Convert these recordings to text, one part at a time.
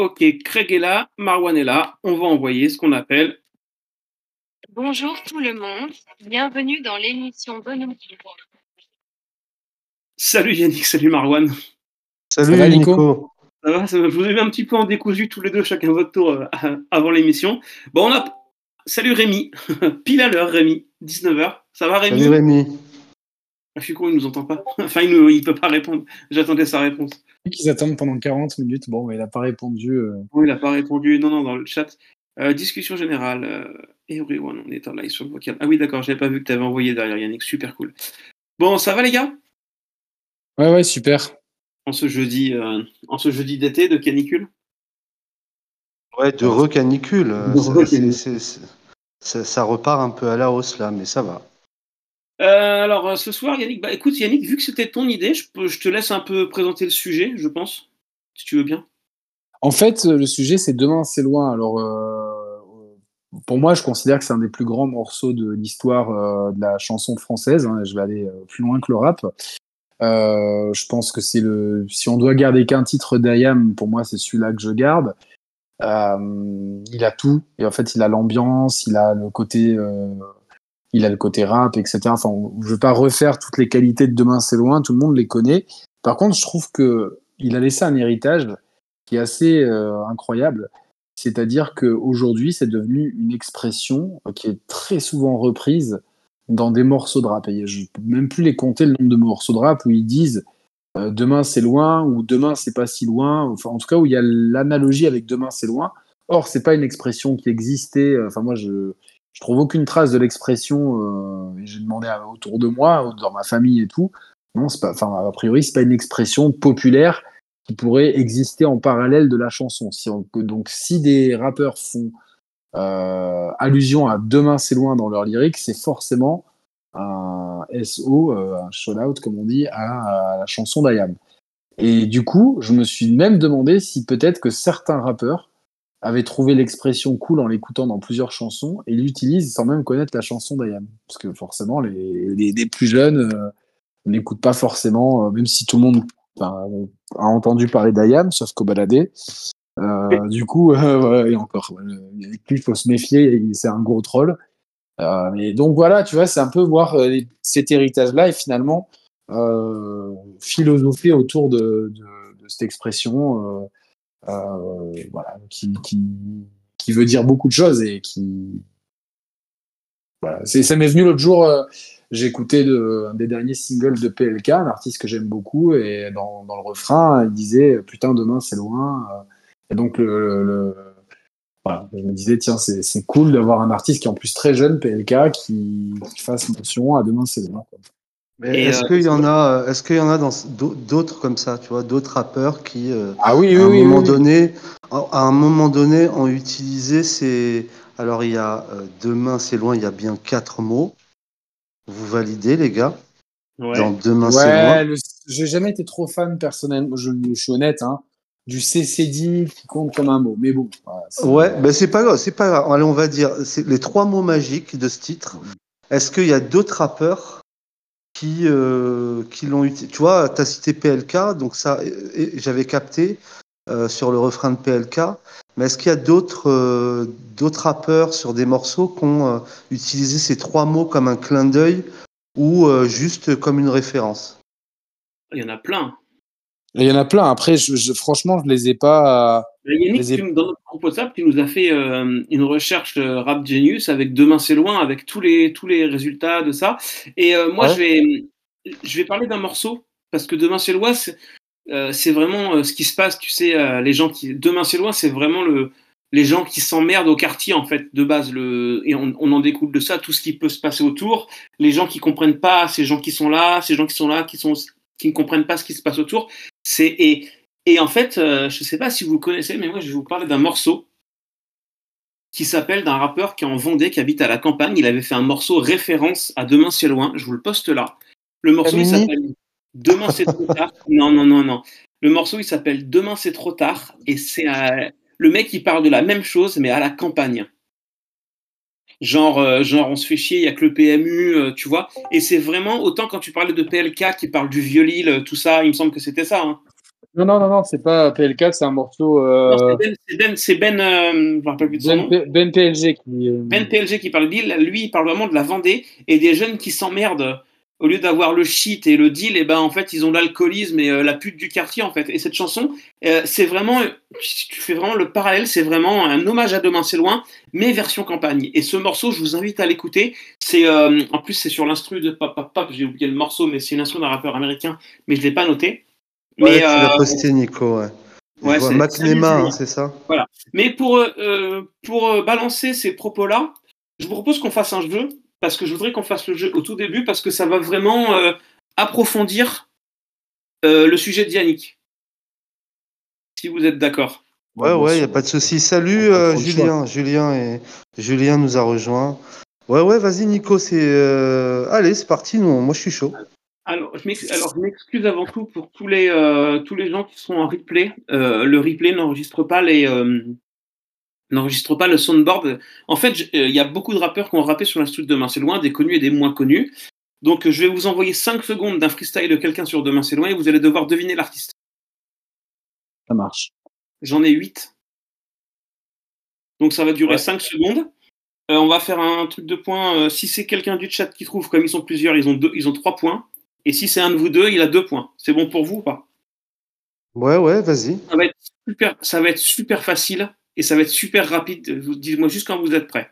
Ok, Craig est là, Marwan est là. On va envoyer ce qu'on appelle. Bonjour tout le monde, bienvenue dans l'émission Bonhomme Salut Yannick, salut Marwan. Salut va, Nico. Nico Ça va, ça va Je vous ai vu un petit peu en décousu tous les deux, chacun votre tour euh, avant l'émission. Bon, on a. Salut Rémi, pile à l'heure Rémi, 19h. Ça va Rémi? Salut Rémi. Ah, Je suis con, il nous entend pas. Enfin, il ne il peut pas répondre. J'attendais sa réponse. qu'ils attendent pendant 40 minutes. Bon, mais il n'a pas répondu. euh. Oui, il n'a pas répondu. Non, non, dans le chat. Euh, discussion générale. Euh, everyone, on est en live sur le vocal. Ah oui, d'accord, j'avais pas vu que tu avais envoyé derrière Yannick. Super cool. Bon, ça va les gars? Ouais, ouais, super. En ce jeudi, euh, en ce jeudi d'été de canicule? Ouais, de recanicule. ça repart un peu à la hausse là, mais ça va. Euh, alors, euh, ce soir, Yannick, bah écoute, Yannick, vu que c'était ton idée, je, peux, te laisse un peu présenter le sujet, je pense, si tu veux bien. En fait, euh, le sujet, c'est Demain, c'est loin. Alors, pour moi, je considère que c'est un des plus grands morceaux de l'histoire de la chanson française. hein. Je vais aller plus loin que le rap. Je pense que c'est le. Si on doit garder qu'un titre d'Ayam, pour moi, c'est celui-là que je garde. Il a tout. Et en fait, il a l'ambiance, il a le côté. Il a le côté rap, etc. Enfin, je veux pas refaire toutes les qualités de Demain, c'est loin. Tout le monde les connaît. Par contre, je trouve que il a laissé un héritage qui est assez euh, incroyable. C'est-à-dire qu'aujourd'hui, c'est devenu une expression qui est très souvent reprise dans des morceaux de rap. Et je peux même plus les compter le nombre de morceaux de rap où ils disent euh, demain c'est loin ou demain c'est pas si loin. Enfin, en tout cas, où il y a l'analogie avec demain c'est loin. Or, c'est pas une expression qui existait. Enfin, moi, je je trouve aucune trace de l'expression. euh, J'ai demandé autour de moi, dans ma famille et tout. Non, pas. Enfin, a priori, c'est pas une expression populaire qui pourrait exister en parallèle de la chanson. Donc, si des rappeurs font euh, allusion à Demain c'est loin dans leur lyrique, c'est forcément un SO, euh, un shout-out, comme on dit, à, à la chanson d'Ayam. Et du coup, je me suis même demandé si peut-être que certains rappeurs avaient trouvé l'expression cool en l'écoutant dans plusieurs chansons et l'utilisent sans même connaître la chanson d'Ayam. Parce que forcément, les, les, les plus jeunes euh, n'écoutent pas forcément, euh, même si tout le monde a entendu parler d'Ayam, sauf qu'au baladé. Euh, du coup, euh, et encore, il faut se méfier, c'est un gros troll. Et donc voilà, tu vois, c'est un peu voir cet héritage-là et finalement philosopher autour de, de, de cette expression, voilà, qui, qui, qui veut dire beaucoup de choses et qui, voilà, ça m'est venu l'autre jour. euh, j'ai écouté le- un des derniers singles de PLK, un artiste que j'aime beaucoup, et dans, dans le refrain, il disait Putain, demain c'est loin. euh, Et donc, le, voilà, je me disais Tiens, c'est, cool d'avoir un artiste qui est en plus très jeune, PLK, qui, fasse mention à demain c'est loin. Mais est-ce euh, qu'il y en a, est-ce qu'il y en a dans d'autres comme ça, tu vois, d'autres rappeurs qui, euh, Ah oui, oui, à un oui. moment oui. donné, à un moment donné, ont utilisé ces. Alors il y a euh, demain c'est loin, il y a bien quatre mots. Vous validez les gars Ouais. Dans demain c'est loin. le- j'ai jamais été trop fan personnellement, je, je suis honnête, hein, du CCD qui compte comme un mot. Mais bon, voilà, c'est- Ouais, ben c'est pas grave, c'est pas grave. Allez, on va dire c'est les trois mots magiques de ce titre. Est-ce qu'il y a d'autres rappeurs qui euh, qui l'ont utilisé Tu vois, tu as cité PLK, donc ça, j'avais capté euh, sur le refrain de PLK. Mais est-ce qu'il y a d'autres euh, d'autres rappeurs sur des morceaux qui ont euh, utilisé ces trois mots comme un clin d'œil ou euh, juste comme une référence? Il y en a plein. Il y en a plein. Après, je, je- franchement, je les ai pas. Yannick, Les tu- dans WhatsApp, tu nous as fait euh, une recherche euh, Rap Genius avec Demain c'est loin, avec tous les, tous les résultats de ça. Et euh, moi, Ouais. je, vais, je vais parler d'un morceau, parce que Demain c'est loin, c'est vraiment ce qui se passe, tu sais, les gens qui. Demain c'est loin, c'est vraiment le, les gens qui s'emmerdent au quartier, en fait, de base. Le, et on, on en découle de ça, tout ce qui peut se passer autour, les gens qui comprennent pas, ces gens qui sont là, ces gens qui sont là, qui, sont, qui ne comprennent pas ce qui se passe autour. C'est. Et, et en fait, euh, je ne sais pas si vous le connaissez, mais moi, je vais vous parler d'un morceau qui s'appelle d'un rappeur qui est en Vendée, qui habite à la campagne. Il avait fait un morceau référence à Demain c'est loin. Je vous le poste là. Le morceau, il s'appelle Demain c'est trop tard. Non, non, non, non. Le morceau, il s'appelle Demain c'est trop tard. Et c'est euh, le mec qui parle de la même chose, mais à la campagne. Genre, euh, genre, on se fait chier, il y a que le PMU, tu vois. Et c'est vraiment, autant quand tu parlais de PLK qui parle du vieux Lille, tout ça, il me semble que c'était ça. hein. Non, non, non, non, c'est pas PLK, c'est un morceau. Euh... C'est Ben, Ben, Ben, euh, Ben, Ben PLG qui. euh, Ben PLG qui parle deal, lui, il parle vraiment de la Vendée et des jeunes qui s'emmerdent. Au lieu d'avoir le shit et le deal, et ben en fait ils ont l'alcoolisme et euh, la pute du quartier en fait. Et cette chanson, euh, c'est vraiment, tu tu fais vraiment le parallèle, c'est vraiment un hommage à Demain c'est loin, mais version campagne. Et ce morceau, je vous invite à l'écouter. C'est en plus c'est sur l'instru de Pop Pop Pop. J'ai oublié le morceau, mais c'est l'instru d'un rappeur américain, mais je l'ai pas noté. Ouais, Mais tu l'as euh, posté, Nico. Ouais. ouais, Nema, hein, c'est ça Mais pour, euh, pour euh, balancer ces propos-là, je vous propose qu'on fasse un jeu, parce que je voudrais qu'on fasse le jeu au tout début, parce que ça va vraiment euh, approfondir euh, le sujet de Yannick. Si vous êtes d'accord. Ouais, ouais, il n'y a pas de souci. Salut euh, Julien. Julien, et... Julien nous a rejoint. Ouais, ouais, vas-y Nico, c'est. euh, Allez, c'est parti, nous. moi je suis chaud. Alors, je m'ex- alors, je m'excuse avant tout pour tous les, euh, tous les gens qui sont en replay. Euh, le replay n'enregistre pas les. euh, n'enregistre pas le soundboard. En fait, il y a beaucoup de rappeurs qui ont rappé sur l'instru de Demain c'est loin, des connus et des moins connus. Donc, je vais vous envoyer 5 secondes d'un freestyle de quelqu'un sur Demain c'est loin et vous allez devoir deviner l'artiste. Ça marche. J'en ai 8. Donc ça va durer Ouais. 5 secondes. Euh, on va faire un truc de points. euh, si c'est quelqu'un du chat qui trouve, comme ils sont plusieurs, ils ont, deux, ils ont 3 points. Et si c'est un de vous deux, il a 2 points. C'est bon pour vous ou pas Ouais, ouais, vas-y. ça va, être super, ça va être super facile et ça va être super rapide. Vous- Dites-moi juste quand vous êtes prêts.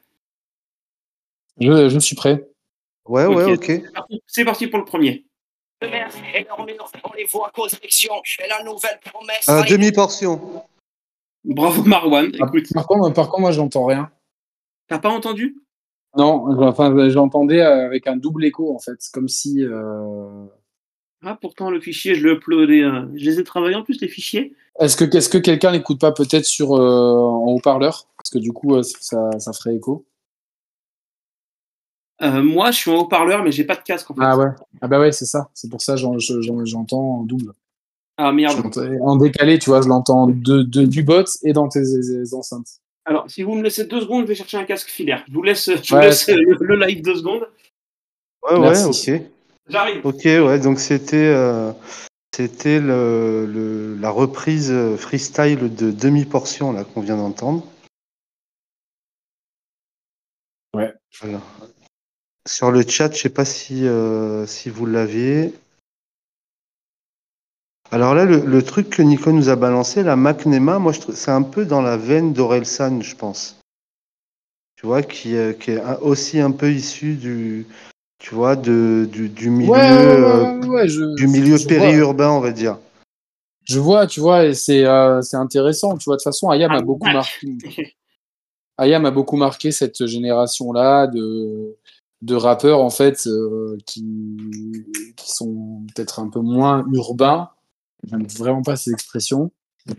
Je, je suis prêt. Ouais, ouais, Ok. C'est parti- C'est parti pour le premier. Allez, demi-portion. Bravo Marwan. Écoute, Par contre, par contre, moi, j'entends rien. t'as pas entendu? Non, enfin, j'entendais avec un double écho, en fait. Comme si. euh, Ah, pourtant le fichier, je l'ai uploadé. euh, Je les ai travaillés en plus les fichiers. Est-ce que, est-ce que quelqu'un n'écoute pas peut-être sur euh, en haut-parleur? Parce que du coup, euh, ça, ça ferait écho. Euh, moi, je suis en haut-parleur, mais j'ai pas de casque en fait. Ah ouais. Ah bah ouais, c'est ça. C'est pour ça j'en- j'entends en double. Ah merde. En décalé, tu vois, je l'entends de, de- du bot et dans tes enceintes. Alors, si vous me laissez deux secondes, je vais chercher un casque filaire. Je vous laisse, je vous Ouais, laisse le, le live deux secondes. Ouais, Merci. ouais, ok. J'arrive. Ok, ouais, donc c'était euh, c'était le, le- la reprise euh, freestyle de demi-portion là qu'on vient d'entendre. Ouais. Voilà. Sur le chat, je sais pas si, euh, si vous l'aviez. Alors là, le, le truc que Nico nous a balancé, la Macnema, moi, je trouve- c'est un peu dans la veine d'Orelsan, je pense. Tu vois, qui, euh, qui est un- aussi un peu issu du, tu vois, de, du, du milieu, Ouais, ouais, ouais, euh, ouais, ouais, je- du milieu je vois. périurbain, on va dire. Je vois, tu vois, et c'est euh, c'est intéressant. Tu vois, de toute façon, Ayam a Ah, beaucoup ouais. marqué. Ayam a beaucoup marqué cette génération-là de, de rappeurs, en fait, euh, qui, qui sont peut-être un peu moins urbains. J'aime vraiment pas ces expressions.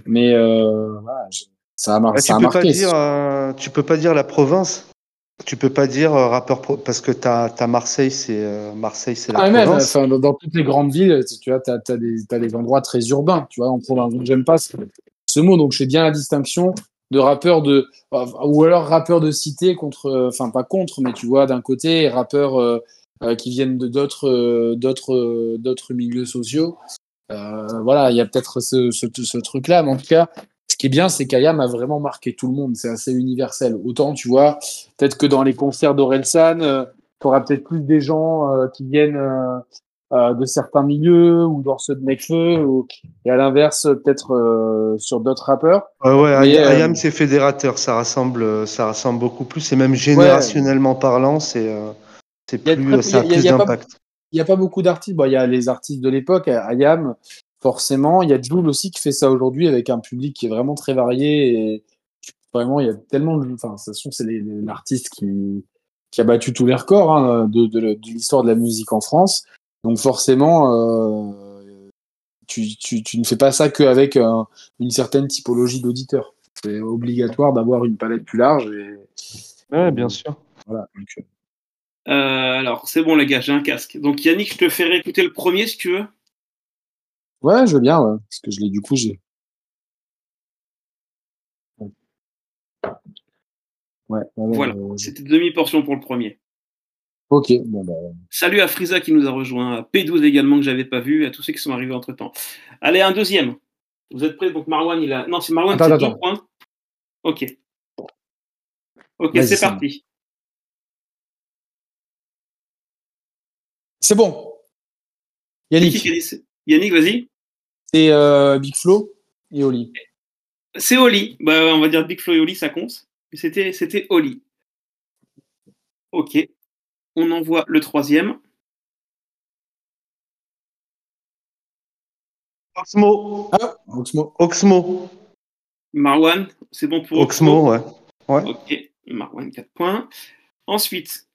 Mais euh, voilà, je- ça a, mar- Ah, tu ça a peux pas marqué. dire, euh, tu peux pas dire la province. Tu peux pas dire euh, rappeur pro- parce que t'as as Marseille, c'est euh, Marseille, c'est la Ah, même, province. enfin, dans, dans toutes les grandes villes, tu vois, tu as, des, des endroits très urbains. Tu vois, en province. Donc, j'aime pas ce, ce mot. Donc, je fais bien la distinction de rappeurs de. Ou alors rappeurs de cité contre. Enfin, pas contre, mais tu vois, d'un côté, euh, qui viennent de d'autres euh, d'autres euh, d'autres milieux sociaux. Euh, voilà, il y a peut-être ce, ce, ce truc-là. Mais en tout cas, ce qui est bien, c'est qu'Ayam a vraiment marqué tout le monde. C'est assez universel. Autant, tu vois, peut-être que dans les concerts d'Orelsan, euh, tu auras peut-être plus des gens euh, qui viennent euh, de certains milieux ou dans ceux de ou, et à l'inverse, peut-être sur d'autres rappeurs. Ouais, Ayam, c'est fédérateur, ça rassemble, ça rassemble beaucoup plus, et même générationnellement parlant, c'est c'est a plus, ça a a- plus d'impact. Il n'y a pas beaucoup d'artistes. Bon, il y a les artistes de l'époque, Ayam, forcément. Il y a Jules aussi qui fait ça aujourd'hui avec un public qui est vraiment très varié. Et vraiment, il y a tellement de. Enfin, de toute façon, c'est l'artiste qui, qui a battu tous les records hein, de, de, de l'histoire de la musique en France. Donc, forcément, euh, tu, tu, tu ne fais pas ça qu'avec un- une certaine typologie d'auditeurs. C'est obligatoire d'avoir une palette plus large. Et, Ouais, bien sûr. voilà. Donc, euh, alors, c'est bon les gars, j'ai un casque. Donc Yannick, je te fais réécouter le premier si tu veux. ouais, je veux bien, ouais, parce que je l'ai du coup, j'ai. Ouais, ouais, ouais, Voilà, ouais, c'était demi-portion pour le premier. Ok, bon bah. Salut à Frisa qui nous a rejoint, à P12 également que j'avais pas vu, et à tous ceux qui sont arrivés entre temps. Allez, un deuxième. Vous êtes prêts? Donc Marwan, il a. Non, c'est Marwan qui a deux points. Ok. Ok, c'est parti. C'est bon. Yannick, Yannick, vas-y. c'est euh, Big Flo et Oli. C'est Oli. Bah, on va dire Big Flo et Oli, ça compte. Mais c'était, c'était Oli. Ok. On envoie le troisième. Oxmo. Oxmo. Oxmo. Marwan, c'est bon pour Oxmo, ouais. Ouais. Ok. Marwan, 4 points. Ensuite,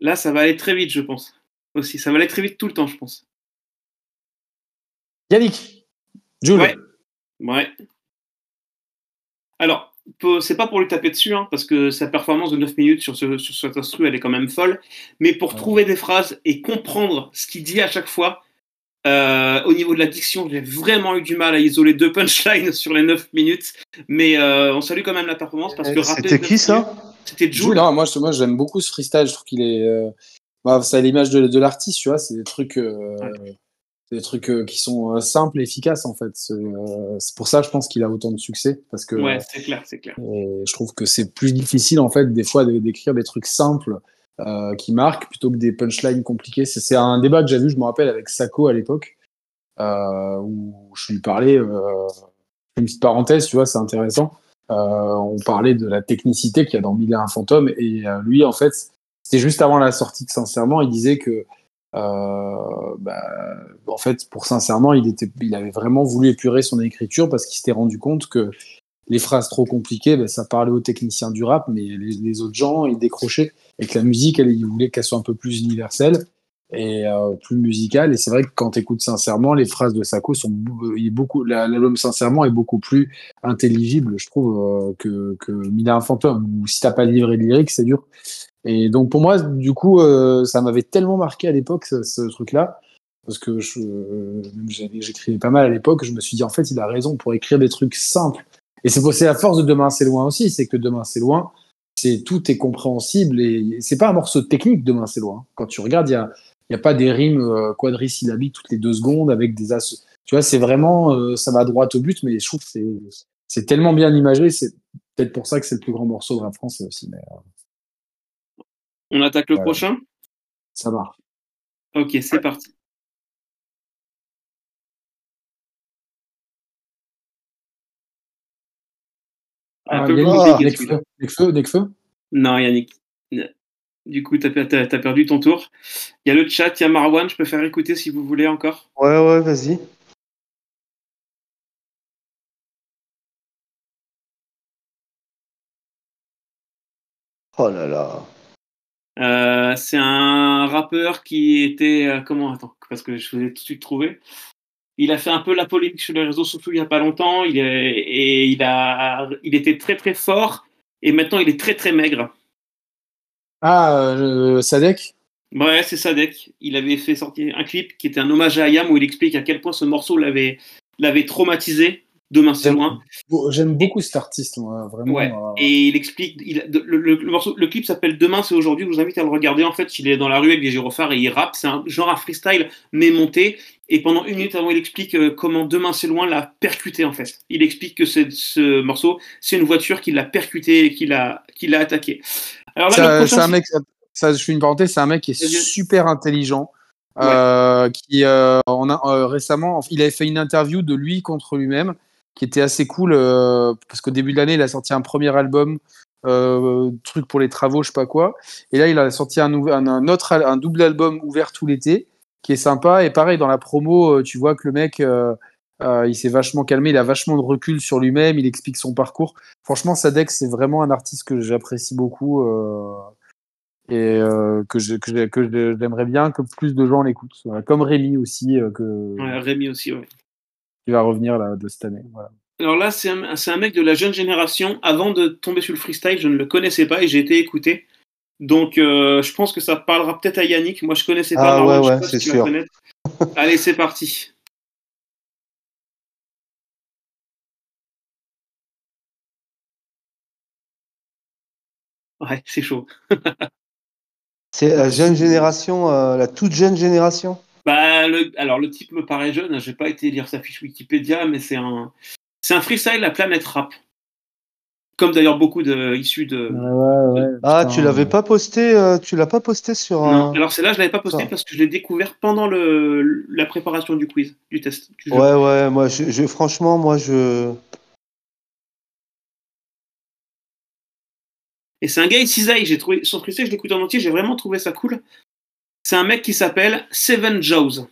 là, ça va aller très vite, je pense. Aussi, ça va aller très vite tout le temps, je pense. Yannick. Jules. Ouais. Ouais. Alors, c'est pas pour lui taper dessus, hein, parce que sa performance de 9 minutes sur, ce, sur cet instru, elle est quand même folle. Mais pour Ouais. trouver des phrases et comprendre ce qu'il dit à chaque fois, euh, au niveau de la diction, j'ai vraiment eu du mal à isoler deux punchlines sur les 9 minutes. Mais euh, on salue quand même la performance parce que rappeler C'était 9 qui ça? minutes, C'était Jules, Jules. non, moi, moi j'aime beaucoup ce freestyle. Je trouve qu'il est. euh, bah, c'est l'image de, de l'artiste, tu vois. C'est des trucs, euh, des trucs euh, qui sont euh, simples et efficaces en fait. C'est pour ça, je pense qu'il a autant de succès parce que Ouais, c'est clair, c'est clair. et je trouve que c'est plus difficile en fait des fois d'écrire des trucs simples qui marquent plutôt que des punchlines compliquées. C'est un débat que j'ai vu, je me rappelle avec Sako à l'époque où je lui parlais. Une petite parenthèse, tu vois, c'est intéressant. On parlait de la technicité qu'il y a dans Mille et un fantômes et lui en fait c'était juste avant la sortie de Sincèrement, il disait que euh, bah, en fait pour Sincèrement il était il avait vraiment voulu épurer son écriture parce qu'il s'était rendu compte que les phrases trop compliquées ben, ça parlait aux techniciens du rap mais les, autres gens ils décrochaient et que la musique elle, il voulait qu'elle soit un peu plus universelle et euh, plus musicale. Et c'est vrai que quand tu écoutes Sincèrement les phrases de Sako sont beaucoup la- l'album Sincèrement est beaucoup plus intelligible je trouve euh, que que et un fantôme ou si t'as pas le livret lyrique c'est dur et donc pour moi, du coup, euh, ça m'avait tellement marqué à l'époque ce, ce truc-là, parce que euh, j'écrivais pas mal à l'époque. Je me suis dit en fait, il a raison pour écrire des trucs simples. Et c'est la force de Demain c'est loin aussi, c'est que Demain c'est loin, c'est tout est compréhensible et c'est pas un morceau technique Demain c'est loin. Quand tu regardes, il y a a pas des rimes euh, quadrisyllabiques toutes les deux secondes avec des as. Tu vois, c'est vraiment euh, ça va droit au but, mais je trouve que c'est c'est tellement bien imagé. C'est peut-être pour ça que c'est le plus grand morceau de rap français aussi. Mais euh, On attaque le Voilà. prochain? Ça marche. Ok, c'est parti. Un Ah, peu Nekfeu, celui-là. Nekfeu, Nekfeu Non, Yannick. Du coup, t'as as, as perdu ton tour. Il y a le chat, il y a Marwan, je peux faire écouter si vous voulez encore. Ouais, ouais, vas-y. Oh là là. Euh, c'est un rappeur qui était. euh, comment Attends, parce que je vous ai tout de suite trouvé. Il a fait un peu la polémique sur les réseaux sociaux il n'y a pas longtemps. Il est, et il, a, il était très très fort. Et maintenant, il est très très maigre. Ah, euh, Sadek? Ouais, c'est Sadek. Il avait fait sortir un clip qui était un hommage à Ayam où il explique à quel point ce morceau l'avait l'avait traumatisé. Demain, c'est loin. J'aime beaucoup cet artiste, moi, vraiment. Ouais. euh, Et il explique, il, le, le- le morceau, le clip s'appelle Demain, c'est aujourd'hui. Je vous invite à le regarder. En fait, il est dans la rue avec des gyrophares et il rappe. C'est un genre un freestyle, mais monté. Et pendant une minute avant, il explique euh, comment Demain, c'est loin l'a percuté, en fait. Il explique que ce morceau, c'est une voiture qui l'a percuté et qui l'a qui attaqué. Alors là, un- mec, ça, je fais une parenthèse, c'est un mec qui est super intelligent. euh, qui euh, on a récemment, il avait fait une interview de lui contre lui-même, qui était assez cool euh, parce qu'au début de l'année, il a sorti un premier album, euh, truc pour les travaux, je sais pas quoi, et là il a sorti un, un, un autre, un double album ouvert tout l'été, qui est sympa. Et pareil dans la promo, euh, tu vois que le mec, il s'est vachement calmé, il a vachement de recul sur lui-même, il explique son parcours. Franchement, Sadek, c'est vraiment un artiste que j'apprécie beaucoup. et que je- que que j'aimerais bien que plus de gens l'écoutent. Comme Rémi aussi, que, Rémi aussi, ouais. Qui va revenir là, de cette année. Voilà. Alors là, c'est un, c'est un mec de la jeune génération. Avant de tomber sur le freestyle, je ne le connaissais pas et j'ai été écouté. Donc, euh, je pense que ça parlera peut-être à Yannick. Moi, je connaissais pas. Ah ouais, ouais, si c'est sûr. Allez, c'est parti. Ouais, c'est chaud. C'est la jeune génération, euh, la toute jeune génération? Bah, le, alors, le type me paraît jeune. J'ai pas été lire sa fiche Wikipédia, mais c'est un, C'est un freestyle la planète rap. Comme d'ailleurs beaucoup de issus de. Ouais, ouais, Ah, putain, tu l'avais pas posté, euh, tu l'as pas posté sur Non, un. alors c'est là je l'avais pas posté parce que je l'ai découvert pendant le, la préparation du quiz, du test. du. Ouais, ouais, moi, je, je- franchement, moi, je. Et c'est un gars Isizai, j'ai trouvé son freestyle, je l'écoute en entier, j'ai vraiment trouvé ça cool. C'est un mec qui s'appelle Seven Jaws.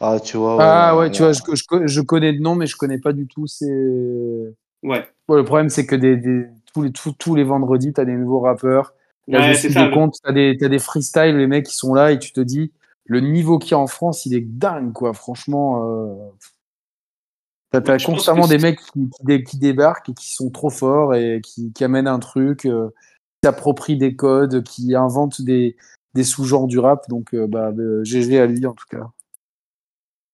Ah, tu vois. Ah ouais, ouais, tu vois, je, je, co- je connais de nom, mais je connais pas du tout. C'est Ouais. Bon, le problème, c'est que des, des- tous, les, tous, tous les vendredis, tu as des nouveaux rappeurs. Là, Ouais, je suis ça. des comptes, as des, t'as des freestyles, les mecs qui sont là, et tu te dis, le niveau qu'il y a en France, il est dingue, quoi. Franchement, euh... t'as t'as Ouais, constamment des mecs qui, qui, dé- qui débarquent et qui sont trop forts et qui, qui amènent un truc, euh, qui s'approprient des codes, qui inventent des, des sous-genres du rap. Donc, euh, bah, euh, GG à lui, en tout cas.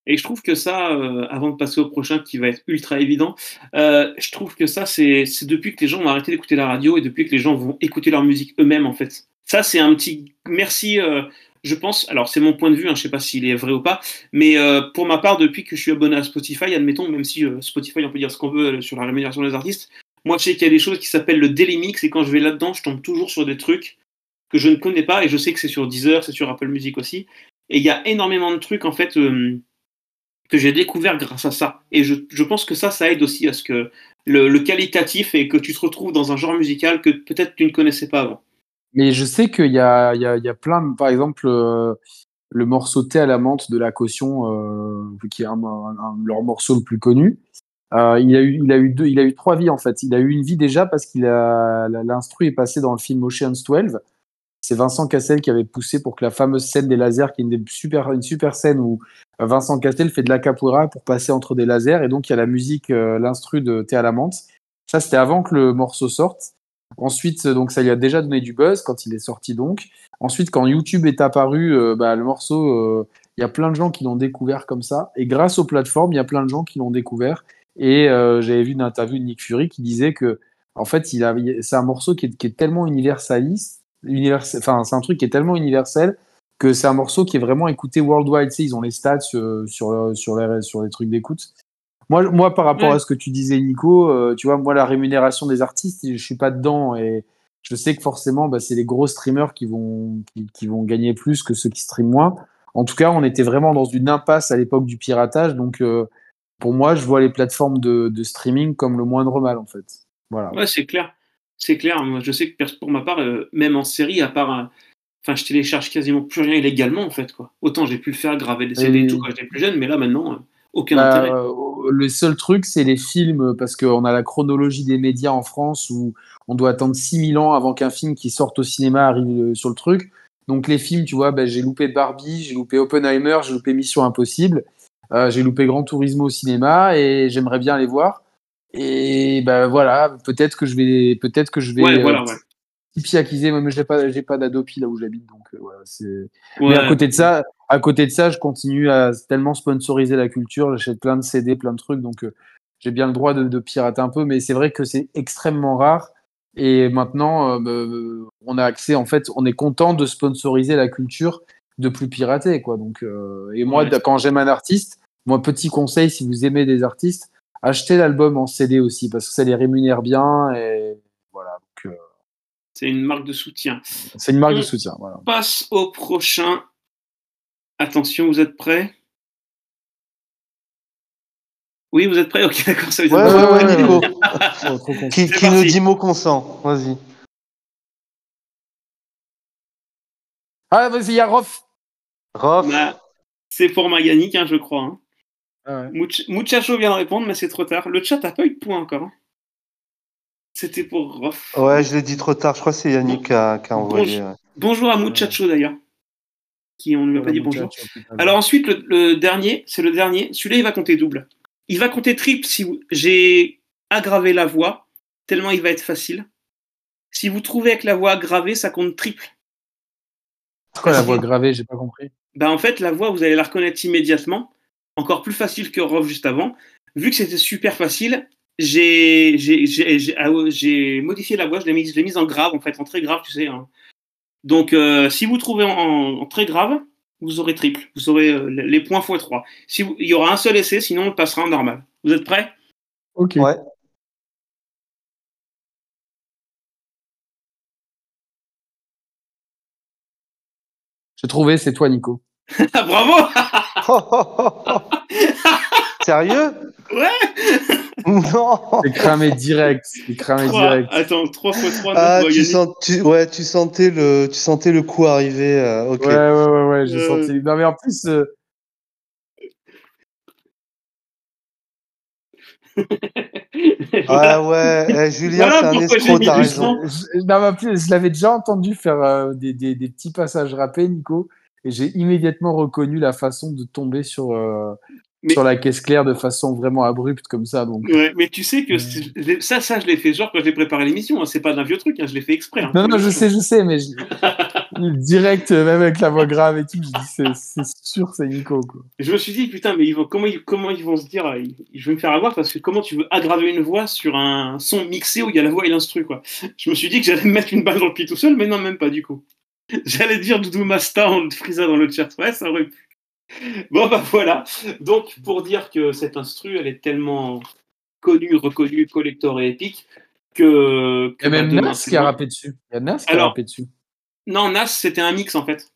Et je trouve que ça, euh, avant de passer au prochain qui va être ultra évident, euh, je trouve que ça, c'est depuis que les gens ont arrêté d'écouter la radio et depuis que les gens vont écouter leur musique eux-mêmes, en fait. Ça, c'est un petit merci, euh, je pense. Alors, c'est mon point de vue, hein, je sais pas s'il est vrai ou pas, mais euh, pour ma part, depuis que je suis abonné à Spotify, admettons, même si euh, Spotify, on peut dire ce qu'on veut euh, sur la rémunération des artistes, moi, je sais qu'il y a des choses qui s'appellent le Daily Mix et quand je vais là-dedans, je tombe toujours sur des trucs que je ne connais pas et je sais que c'est sur Deezer, c'est sur Apple Music aussi. Et il y a énormément de trucs, en fait. euh, que j'ai découvert grâce à ça. Et je, je pense que ça, ça aide aussi à ce que le, qualitatif et que tu te retrouves dans un genre musical que peut-être tu ne connaissais pas avant. Mais je sais qu'il y y, y a plein par exemple, euh, le morceau Thé à la menthe de la caution, euh, qui est un, un- un- leur morceau le plus connu. Il a eu, il a eu deux, il a eu trois vies en fait. Il a eu une vie déjà parce qu'il a, l'instru est passé dans le film Ocean's 12. C'est Vincent Cassel qui avait poussé pour que la fameuse scène des lasers, qui est une, super, une super scène où euh, Vincent Cassel fait de la capoeira pour passer entre des lasers et donc il y a la musique, euh, l'instru de Thé à la menthe. Ça c'était avant que le morceau sorte. Ensuite, euh, donc ça lui a déjà donné du buzz quand il est sorti donc. Ensuite, quand YouTube est apparu, bah, le morceau, il y a plein de gens qui l'ont découvert comme ça. Et grâce aux plateformes, il y a plein de gens qui l'ont découvert. Et j'avais vu une interview de Nick Fury qui disait que, en fait, il a, c'est un morceau qui est, qui est tellement universaliste, univers, enfin, c'est un truc qui est tellement universel que c'est un morceau qui est vraiment écouté worldwide. Tu sais, ils ont les stats euh, sur, le- sur, les, sur les trucs d'écoute. Moi, moi, par rapport Ouais. à ce que tu disais, Nico, euh, tu vois, moi, la rémunération des artistes, je suis pas dedans et je sais que forcément, bah, c'est les gros streamers qui vont, qui, qui vont gagner plus que ceux qui streament moins. En tout cas, on était vraiment dans une impasse à l'époque du piratage. Donc, euh, pour moi, je vois les plateformes de, de streaming comme le moindre mal, en fait. Voilà. Ouais, c'est clair. C'est clair. Moi, je sais que pour ma part, euh, même en série, à part. un- Enfin, je télécharge quasiment plus rien illégalement, en fait. Quoi. Autant j'ai pu le faire, graver des CD et Et- tout quand j'étais plus jeune, mais là, maintenant, euh, aucun Bah, intérêt. euh, le seul truc, c'est les films, parce qu'on a la chronologie des médias en France où on doit attendre 6000 ans avant qu'un film qui sorte au cinéma arrive euh, sur le truc. Donc les films, tu vois, bah, j'ai loupé Barbie, j'ai loupé Oppenheimer, j'ai loupé Mission Impossible, euh, j'ai loupé Gran Turismo au cinéma et j'aimerais bien les voir. Et ben voilà, peut-être que je vais, peut-être que je vais Ouais, euh, voilà, ouais. Moi, mais j'ai pas, j'ai pas d'Adopi là où j'habite, donc euh, voilà, c'est. Mais à côté de ça, à côté de ça, je continue à tellement sponsoriser la culture. J'achète plein de CD, plein de trucs, donc euh, j'ai bien le droit de, de pirater un peu. Mais c'est vrai que c'est extrêmement rare. Et maintenant, euh, euh, on a accès. En fait, on est content de sponsoriser la culture, de plus pirater, quoi. Donc, euh, et moi, Ouais. quand j'aime un artiste, moi, petit conseil, si vous aimez des artistes, achetez l'album en CD aussi, parce que ça les rémunère bien. Et voilà. Euh, C'est une marque de soutien. c'est une marque de Mm. soutien. Voilà. On passe au prochain. Attention, vous êtes prêts? Oui, vous êtes prêts? Ok, d'accord, ça veut dire Ouais, que- ouais, ouais, ouais, Nico. Trop con. Qui, parti. dit mot consent? Vas-y. Ah, vas-y, il y a Rof. Rof. Bah, c'est pour Maganic, hein, je crois. hein. Ah ouais. Much- Muchacho vient de répondre, mais c'est trop tard. Le chat n'a pas eu de point encore. hein. C'était pour Rof. Ouais, je l'ai dit trop tard. Je crois que c'est Yannick qui a, qui a envoyé. ouais. Bonjour à Muchacho d'ailleurs. Qui on ne lui a pas dit bonjour. Alors, Alors ensuite, le, le dernier, c'est le dernier. Celui-là, il va compter double. Il va compter triple si vous- j'ai aggravé la voix, tellement il va être facile. Si vous trouvez avec la voix aggravée, ça compte triple. pourquoi la voix gravée, j'ai pas compris. Ben, en fait, la voix, vous allez la reconnaître immédiatement. Encore plus facile que Rof juste avant. Vu que c'était super facile, j'ai j'ai- j'ai- j'ai- ah modifié la voix, je l'ai mise, en grave, en fait, en très grave, tu sais. hein. Donc, euh, si vous trouvez en, en très grave, vous aurez triple. Vous aurez euh, les points x3. Si vous- il y aura un seul essai, sinon on passera en normal. Vous êtes prêts? Ok. Ouais. J'ai trouvé, c'est toi, Nico. Sérieux? Ouais Non C'est cramé direct. C'est cramé Trois. direct. Attends, 3 x 3, Ah, tu, sens, tu, ouais, tu, sentais le, tu sentais le coup arriver. euh, ok. Ouais, ouais, ouais, ouais, j'ai Euh. senti. Non, mais en plus, euh, Ah ouais, eh, Julien, Voilà c'est un escroc, t'as raison. je, non, mais en plus, je l'avais déjà entendu faire euh, des, des, des petits passages rappés, Nico, et j'ai immédiatement reconnu la façon de tomber sur, euh, Mais- sur la caisse claire de façon vraiment abrupte comme ça. Donc, Ouais, mais tu sais que ça, ça, je l'ai fait genre quand j'ai préparé l'émission. hein. C'est pas d'un vieux truc, hein, je l'ai fait exprès. hein. Non, non, je sais, je sais, mais je- direct, euh, même avec la voix grave et tout, je dis c'est, sûr, c'est Nico. Quoi. Je me suis dit, putain, mais ils vont, comment, ils, comment ils vont se dire, ils- je vais me faire avoir parce que comment tu veux aggraver une voix sur un son mixé où il y a la voix et l'instru, quoi. Je me suis dit que j'allais me mettre une balle dans le pied tout seul, mais non, même pas du coup. J'allais dire Doudou Masta en Frisa dans le chat. Ouais, ça aurait pu. Bon, bah voilà. Donc, pour dire que cette instru, elle est tellement connue, reconnue, collector et épique que. Il y a même Nas qui a rappé dessus. Il y a Nas qui a Alors- rappé dessus. Non, Nas, c'était un mix en fait.